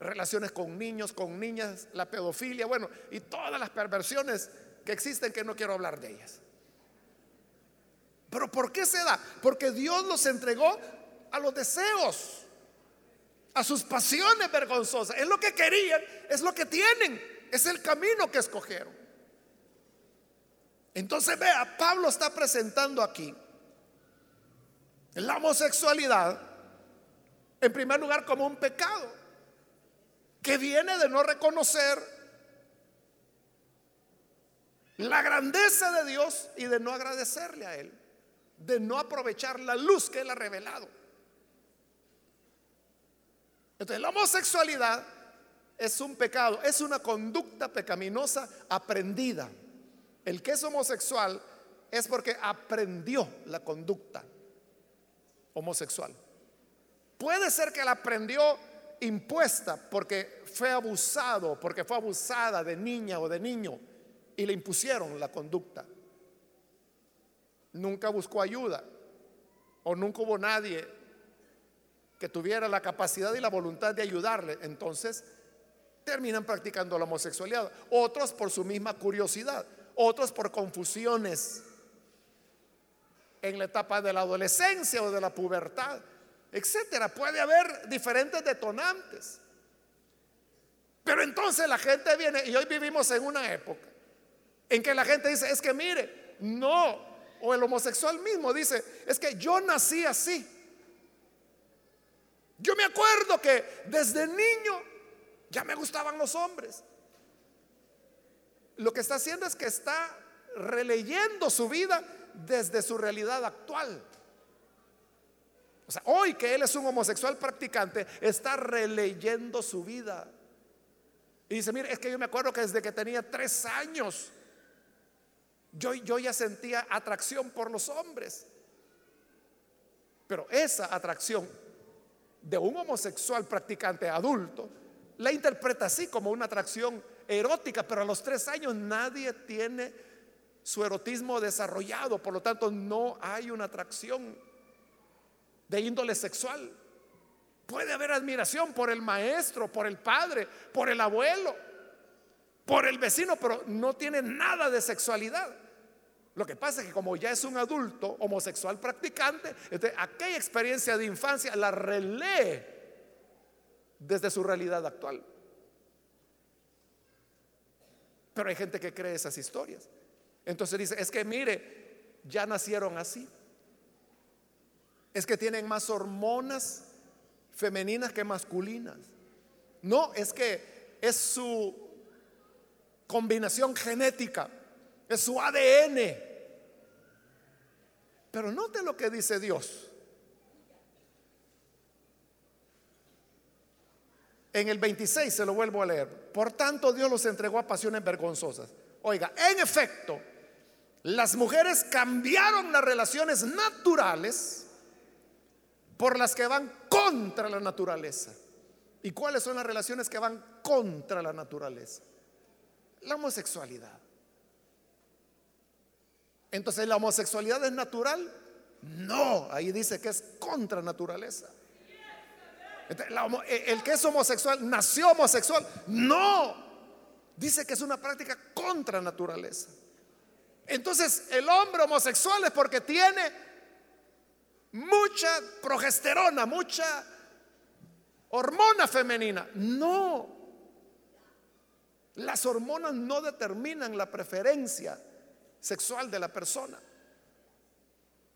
relaciones con niños, con niñas, la pedofilia, bueno, y todas las perversiones que existen que no quiero hablar de ellas. Pero ¿por qué se da? Porque Dios los entregó a los deseos, a sus pasiones vergonzosas. Es lo que querían, es lo que tienen, es el camino que escogieron. Entonces vea, Pablo está presentando aquí la homosexualidad, en primer lugar, como un pecado que viene de no reconocer la grandeza de Dios y de no agradecerle a Él, de no aprovechar la luz que Él ha revelado. Entonces, la homosexualidad es un pecado, es una conducta pecaminosa aprendida. El que es homosexual es porque aprendió la conducta homosexual. Puede ser que la aprendió impuesta porque fue abusado, porque fue abusada de niña o de niño y le impusieron la conducta. Nunca buscó ayuda o nunca hubo nadie que tuviera la capacidad y la voluntad de ayudarle. Entonces terminan practicando la homosexualidad. Otros por su misma curiosidad, otros por confusiones en la etapa de la adolescencia o de la pubertad, etcétera. Puede haber diferentes detonantes. Pero entonces la gente viene, y hoy vivimos en una época en que la gente dice, es que mire, no, o el homosexual mismo dice, es que yo nací así. Yo me acuerdo que desde niño ya me gustaban los hombres. Lo que está haciendo es que está releyendo su vida desde su realidad actual. O sea, hoy que él es un homosexual practicante, está releyendo su vida. Y dice, mire, es que yo me acuerdo que desde que tenía tres años, yo, yo ya sentía atracción por los hombres. Pero esa atracción de un homosexual practicante adulto, la interpreta así como una atracción erótica, pero a los tres años nadie tiene su erotismo desarrollado, por lo tanto no hay una atracción de índole sexual. Puede haber admiración por el maestro, por el padre, por el abuelo, por el vecino, pero no tiene nada de sexualidad. Lo que pasa es que como ya es un adulto homosexual practicante, aquella experiencia de infancia la relee desde su realidad actual. Pero hay gente que cree esas historias. Entonces dice, es que mire, ya nacieron así. Es que tienen más hormonas femeninas que masculinas. No, es que es su combinación genética, es su ADN. Pero note lo que dice Dios. En el 26 se lo vuelvo a leer. Por tanto, Dios los entregó a pasiones vergonzosas. Oiga, en efecto, las mujeres cambiaron las relaciones naturales por las que van contra la naturaleza. ¿Y cuáles son las relaciones que van contra la naturaleza? La homosexualidad. Entonces, ¿la homosexualidad es natural? No, ahí dice que es contra naturaleza. E, el que es homosexual nació homosexual. No, dice que es una práctica contra naturaleza. Entonces, el hombre homosexual es porque tiene mucha progesterona, mucha hormona femenina. No. Las hormonas no determinan la preferencia sexual de la persona.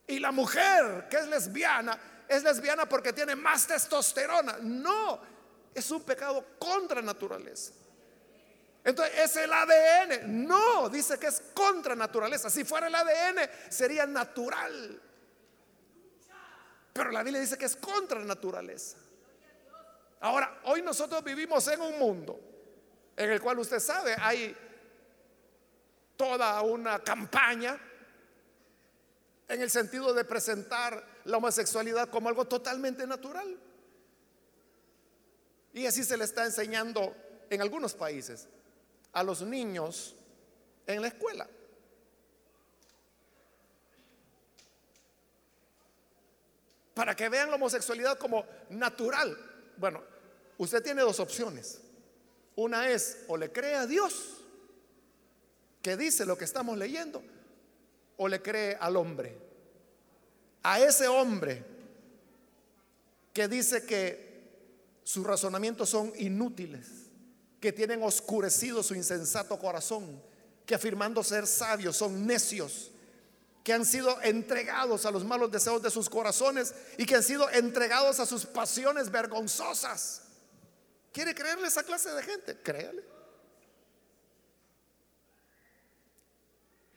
Y la mujer que es lesbiana, es lesbiana porque tiene más testosterona. No, es un pecado contra naturaleza. Entonces, ¿es el ADN? No, dice que es contra naturaleza. Si fuera el ADN, sería natural. Pero la Biblia dice que es contra naturaleza. Ahora, hoy nosotros vivimos en un mundo en el cual usted sabe, hay toda una campaña en el sentido de presentar la homosexualidad como algo totalmente natural. Y así se le está enseñando en algunos países a los niños en la escuela. para que vean la homosexualidad como natural. Bueno, usted tiene dos opciones. Una es o le cree a Dios, que dice lo que estamos leyendo, o le cree al hombre. A ese hombre que dice que sus razonamientos son inútiles, que tienen oscurecido su insensato corazón, que afirmando ser sabios son necios que han sido entregados a los malos deseos de sus corazones y que han sido entregados a sus pasiones vergonzosas. ¿Quiere creerle esa clase de gente? Créale.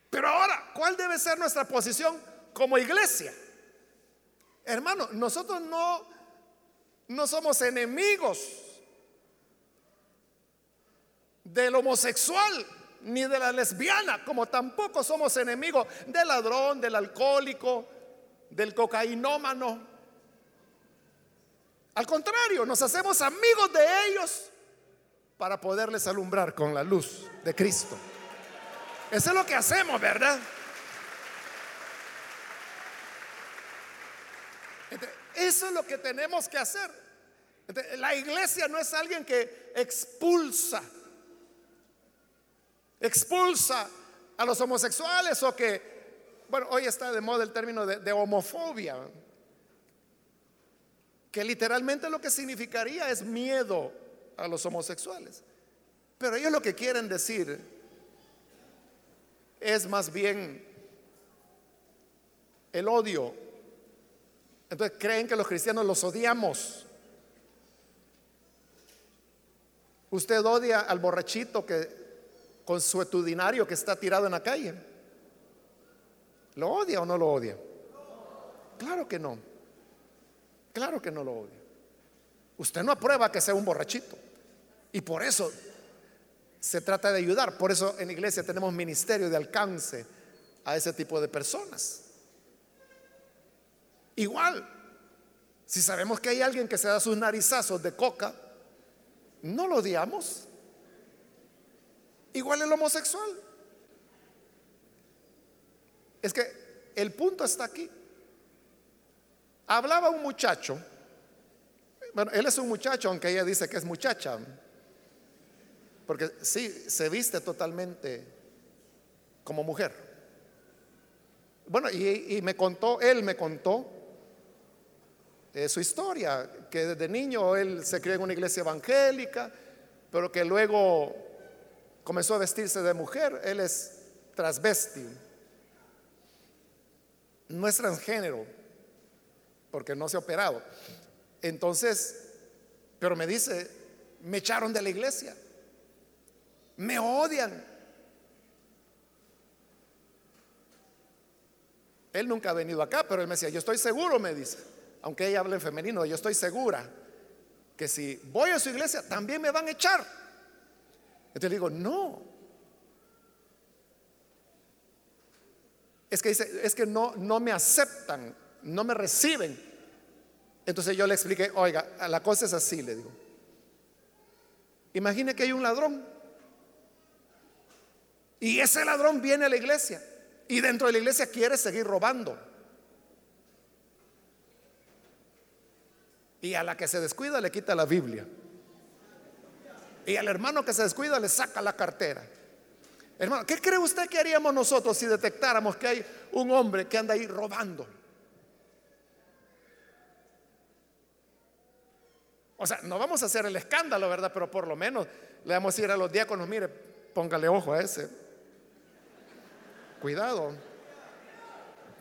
Pero ahora, ¿cuál debe ser nuestra posición como iglesia? Hermano, nosotros no, no somos enemigos del homosexual ni de la lesbiana, como tampoco somos enemigos del ladrón, del alcohólico, del cocainómano. Al contrario, nos hacemos amigos de ellos para poderles alumbrar con la luz de Cristo. Eso es lo que hacemos, ¿verdad? Eso es lo que tenemos que hacer. La iglesia no es alguien que expulsa expulsa a los homosexuales o que, bueno, hoy está de moda el término de, homofobia, que literalmente lo que significaría es miedo a los homosexuales. Pero ellos lo que quieren decir es más bien el odio. Entonces creen que los cristianos los odiamos. Usted odia al borrachito que consuetudinario que está tirado en la calle. ¿Lo odia o no lo odia? Claro que no. Claro que no lo odia. Usted no aprueba que sea un borrachito. Y por eso se trata de ayudar. Por eso en iglesia tenemos ministerio de alcance a ese tipo de personas. Igual, si sabemos que hay alguien que se da sus narizazos de coca, no lo odiamos. Igual el homosexual. Es que el punto está aquí. Hablaba un muchacho, Bueno, él es un muchacho, aunque ella dice que es muchacha. Porque sí, se viste totalmente como mujer. Bueno, y, me contó, él me contó eh, su historia, que desde niño él se crió en una iglesia evangélica, pero que luego comenzó a vestirse de mujer. Él es transvesti. No es transgénero, porque no se ha operado. Entonces, pero me dice, me echaron de la iglesia, me odian. Él nunca ha venido acá, pero él me decía, yo estoy seguro, me dice, aunque ella hable en femenino, yo estoy segura que si voy a su iglesia también me van a echar. Entonces digo, no. Es que dice, es que no, no me aceptan, no me reciben. Entonces yo le expliqué, oiga, la cosa es así, le digo. Imagine que hay un ladrón. Y ese ladrón viene a la iglesia. Y dentro de la iglesia quiere seguir robando. Y a la que se descuida le quita la Biblia. Y al hermano que se descuida le saca la cartera. Hermano, ¿qué cree usted que haríamos nosotros si detectáramos que hay un hombre que anda ahí robando? O sea, no vamos a hacer el escándalo, ¿verdad? Pero por lo menos le vamos a decir a los diáconos, mire, póngale ojo a ese. Cuidado.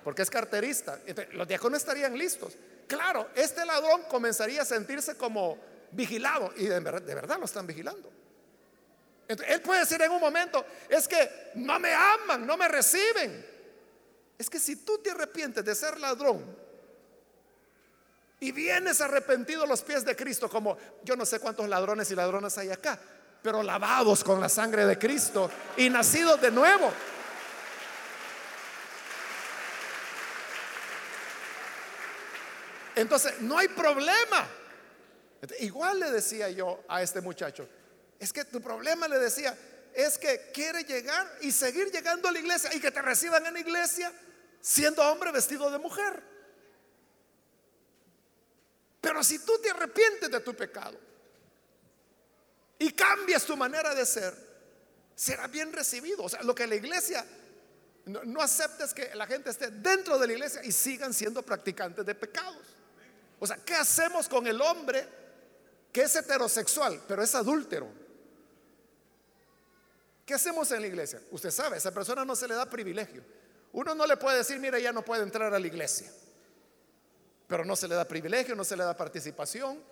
Porque es carterista. los diáconos estarían listos. Claro, este ladrón comenzaría a sentirse como vigilado. Y de verdad lo están vigilando. él puede decir en un momento, es que no me aman, no me reciben. Es que si tú te arrepientes de ser ladrón, y vienes arrepentido a los pies de Cristo, como yo no sé cuántos ladrones y ladronas hay acá, pero lavados con la sangre de Cristo y nacidos de nuevo. Entonces, no hay problema. Igual le decía yo a este muchacho, es que tu problema le decía, es que quiere llegar y seguir llegando a la iglesia y que te reciban en la iglesia siendo hombre vestido de mujer. Pero si tú te arrepientes de tu pecado y cambias tu manera de ser, será bien recibido. O sea, lo que la iglesia no, no acepta es que la gente esté dentro de la iglesia y sigan siendo practicantes de pecados. O sea, ¿qué hacemos con el hombre que es heterosexual, pero es adúltero? ¿Qué hacemos en la iglesia? Usted sabe, a esa persona no se le da privilegio. Uno no le puede decir, mira, ya no puede entrar a la iglesia pero no se le da privilegio, no se le da participación.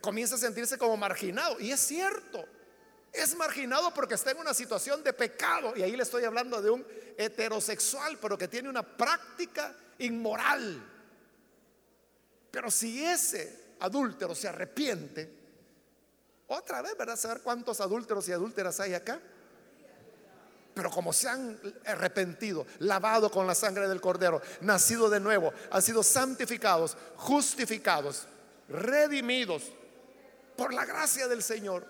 comienza a sentirse como marginado. Y es cierto, es marginado porque está en una situación de pecado. Y ahí le estoy hablando de un heterosexual, pero que tiene una práctica inmoral. Pero si ese adúltero se arrepiente, otra vez, ¿verdad? Saber cuántos adúlteros y adúlteras hay acá. Pero como se han arrepentido, lavado con la sangre del cordero, nacido de nuevo, han sido santificados, justificados, redimidos por la gracia del Señor,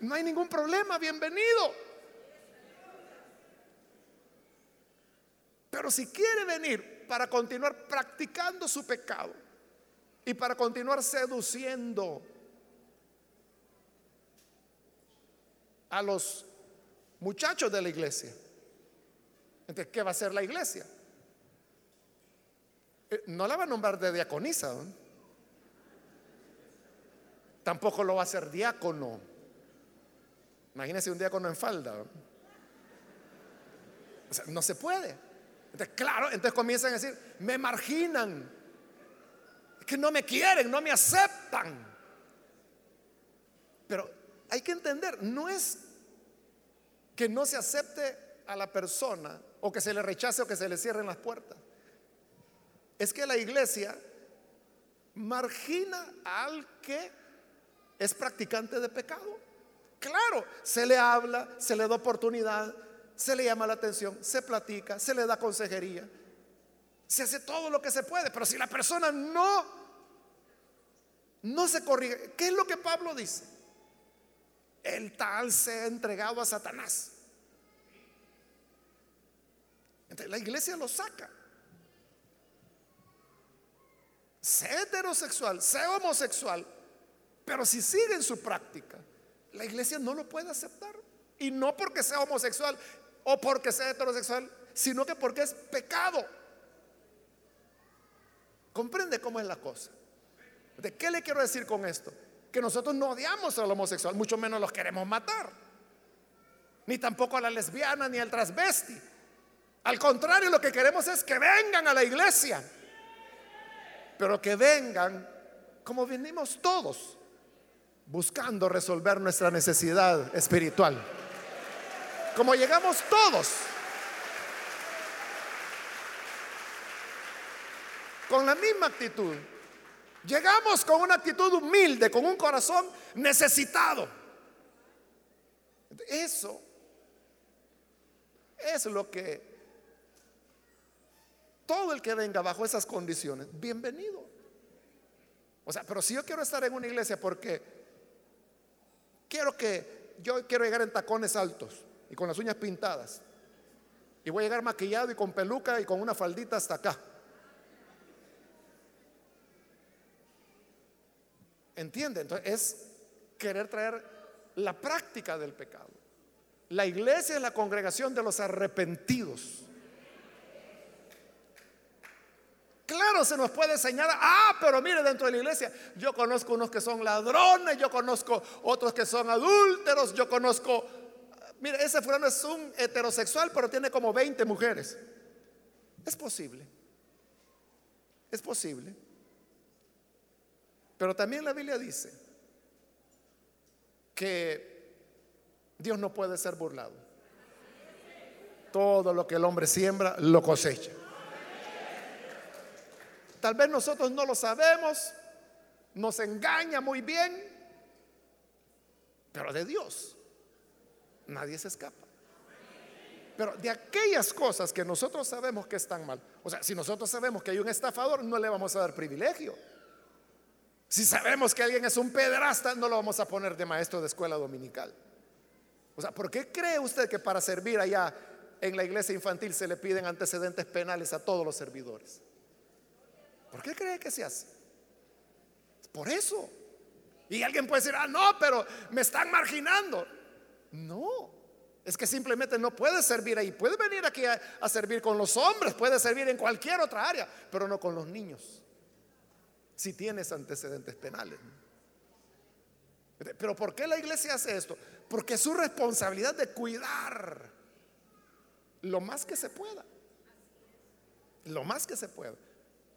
no hay ningún problema, bienvenido. Pero si quiere venir para continuar practicando su pecado y para continuar seduciendo a los muchachos de la iglesia. Entonces, ¿qué va a hacer la iglesia? Eh, no la va a nombrar de diaconisa. Tampoco lo va a hacer diácono. Imagínese un diácono en falda. no se puede. Entonces, claro, entonces comienzan a decir, me marginan, que no me quieren, no me aceptan. Pero hay que entender, no es que no se acepte a la persona o que se le rechace o que se le cierren las puertas. Es que la iglesia margina al que es practicante de pecado. Claro, se le habla, se le da oportunidad, se le llama la atención, se platica, se le da consejería, se hace todo lo que se puede, pero si la persona no no se corrige, ¿qué es lo que Pablo dice? el tal se ha entregado a Satanás. La iglesia lo saca. sea heterosexual, sea homosexual, pero si sigue en su práctica, la iglesia no lo puede aceptar. Y no porque sea homosexual o porque sea heterosexual, sino que porque es pecado. ¿Comprende cómo es la cosa? ¿De qué le quiero decir con esto? Que nosotros no odiamos al homosexual, mucho menos los queremos matar. Ni tampoco a la lesbiana ni al transvesti. Al contrario, lo que queremos es que vengan a la iglesia. Pero que vengan como venimos todos, buscando resolver nuestra necesidad espiritual. Como llegamos todos. Con la misma actitud. Llegamos con una actitud humilde, con un corazón necesitado. Eso es lo que todo el que venga bajo esas condiciones, bienvenido. O sea, pero si yo quiero estar en una iglesia porque quiero que yo quiero llegar en tacones altos y con las uñas pintadas. Y voy a llegar maquillado y con peluca y con una faldita hasta acá. ¿Entiende? Entonces es querer traer la práctica del pecado. La iglesia es la congregación de los arrepentidos. Claro, se nos puede señalar, ah, pero mire, dentro de la iglesia, yo conozco unos que son ladrones, yo conozco otros que son adúlteros, yo conozco, mire, ese fulano es un heterosexual, pero tiene como 20 mujeres. Es posible, es posible. Pero también la Biblia dice que Dios no puede ser burlado. Todo lo que el hombre siembra, lo cosecha. Tal vez nosotros no lo sabemos, nos engaña muy bien, pero de Dios nadie se escapa. Pero de aquellas cosas que nosotros sabemos que están mal, o sea, si nosotros sabemos que hay un estafador, no le vamos a dar privilegio. Si sabemos que alguien es un pederasta, no lo vamos a poner de maestro de escuela dominical. O sea, ¿por qué cree usted que para servir allá en la iglesia infantil se le piden antecedentes penales a todos los servidores? ¿Por qué cree que se hace? Por eso. Y alguien puede decir, ah, no, pero me están marginando. No, es que simplemente no puede servir ahí. Puede venir aquí a, a, servir con los hombres, puede servir en cualquier otra área, pero no con los niños. Si tienes antecedentes penales. Pero ¿por qué la iglesia hace esto? Porque es su responsabilidad de cuidar lo más que se pueda. Lo más que se pueda.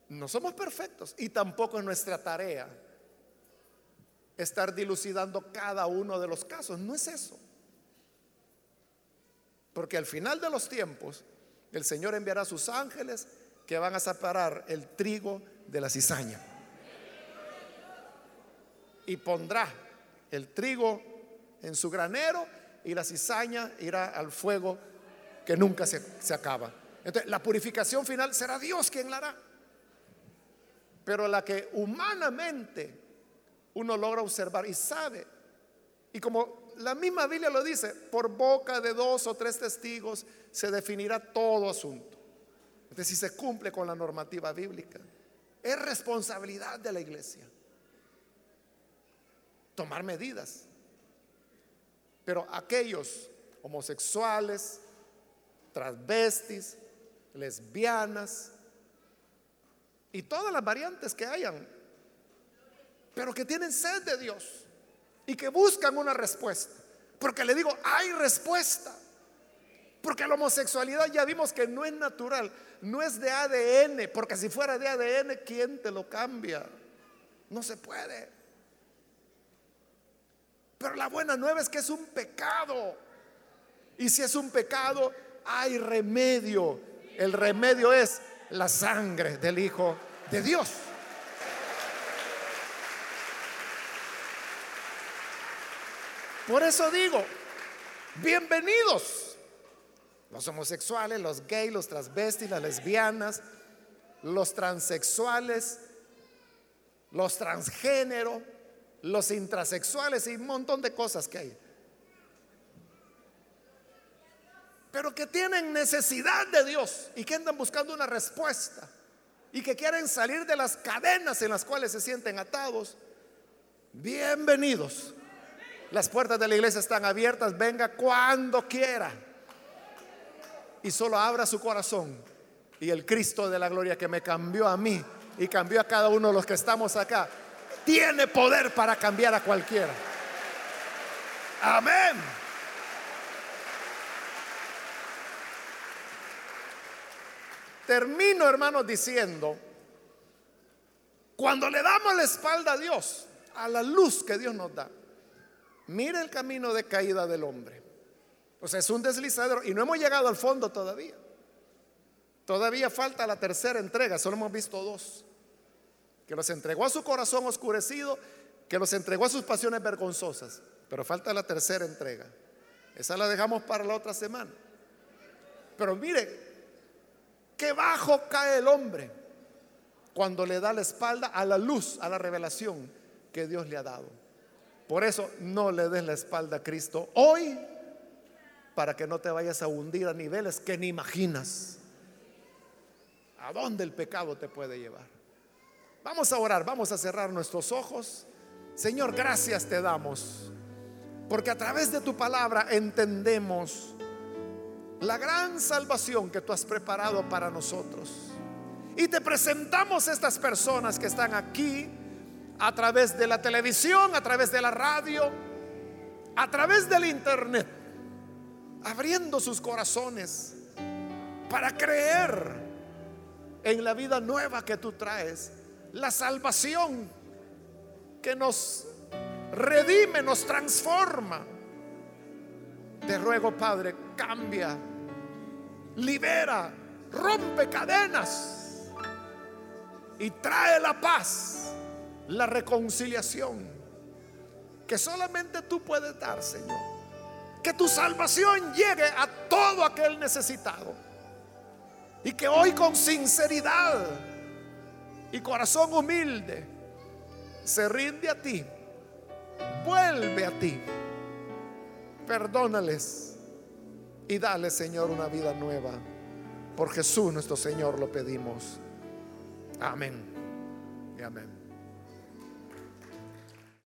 No somos perfectos y tampoco es nuestra tarea estar dilucidando cada uno de los casos. No es eso. Porque al final de los tiempos, el Señor enviará a sus ángeles que van a separar el trigo de la cizaña. Y pondrá el trigo en su granero y la cizaña irá al fuego que nunca se, se acaba. Entonces, la purificación final será Dios quien la hará pero la que humanamente uno logra observar y sabe. Y como la misma Biblia lo dice, por boca de dos o tres testigos se definirá todo asunto. Entonces, si se cumple con la normativa bíblica, es responsabilidad de la iglesia tomar medidas. Pero aquellos homosexuales, transvestis, lesbianas, y todas las variantes que hayan, pero que tienen sed de Dios y que buscan una respuesta. Porque le digo, hay respuesta. Porque la homosexualidad ya vimos que no es natural, no es de ADN, porque si fuera de ADN, ¿quién te lo cambia? No se puede. Pero la buena nueva es que es un pecado. Y si es un pecado, hay remedio. El remedio es la sangre del Hijo de Dios. Por eso digo, bienvenidos los homosexuales, los gays, los transvestis, las lesbianas, los transexuales, los transgénero, los intrasexuales y un montón de cosas que hay. pero que tienen necesidad de Dios y que andan buscando una respuesta. y que quieren salir de las cadenas en las cuales se sienten atados, bienvenidos. Las puertas de la iglesia están abiertas, venga cuando quiera. Y solo abra su corazón. Y el Cristo de la gloria que me cambió a mí y cambió a cada uno de los que estamos acá, tiene poder para cambiar a cualquiera. Amén. Termino, hermanos, diciendo, cuando le damos la espalda a Dios, a la luz que Dios nos da, mire el camino de caída del hombre. O sea, es un deslizador y no hemos llegado al fondo todavía. Todavía falta la tercera entrega, solo hemos visto dos. Que los entregó a su corazón oscurecido, que los entregó a sus pasiones vergonzosas. Pero falta la tercera entrega. Esa la dejamos para la otra semana. Pero mire, qué bajo cae el hombre cuando le da la espalda a la luz, a la revelación que Dios le ha dado. Por eso no le des la espalda a Cristo hoy para que no te vayas a hundir a niveles que ni imaginas. ¿A dónde el pecado te puede llevar? Vamos a orar, vamos a cerrar nuestros ojos. Señor, gracias te damos porque a través de tu palabra entendemos la gran salvación que tú has preparado para nosotros. Y te presentamos estas personas que están aquí a través de la televisión, a través de la radio, a través del internet, abriendo sus corazones para creer en la vida nueva que tú traes, la salvación que nos redime, nos transforma. Te ruego, Padre, cambia, libera, rompe cadenas y trae la paz, la reconciliación que solamente tú puedes dar, Señor. Que tu salvación llegue a todo aquel necesitado. Y que hoy con sinceridad y corazón humilde se rinde a ti vuelve a ti. Perdónales y dale, Señor, una vida nueva. Por Jesús nuestro Señor lo pedimos. Amén. Y amén.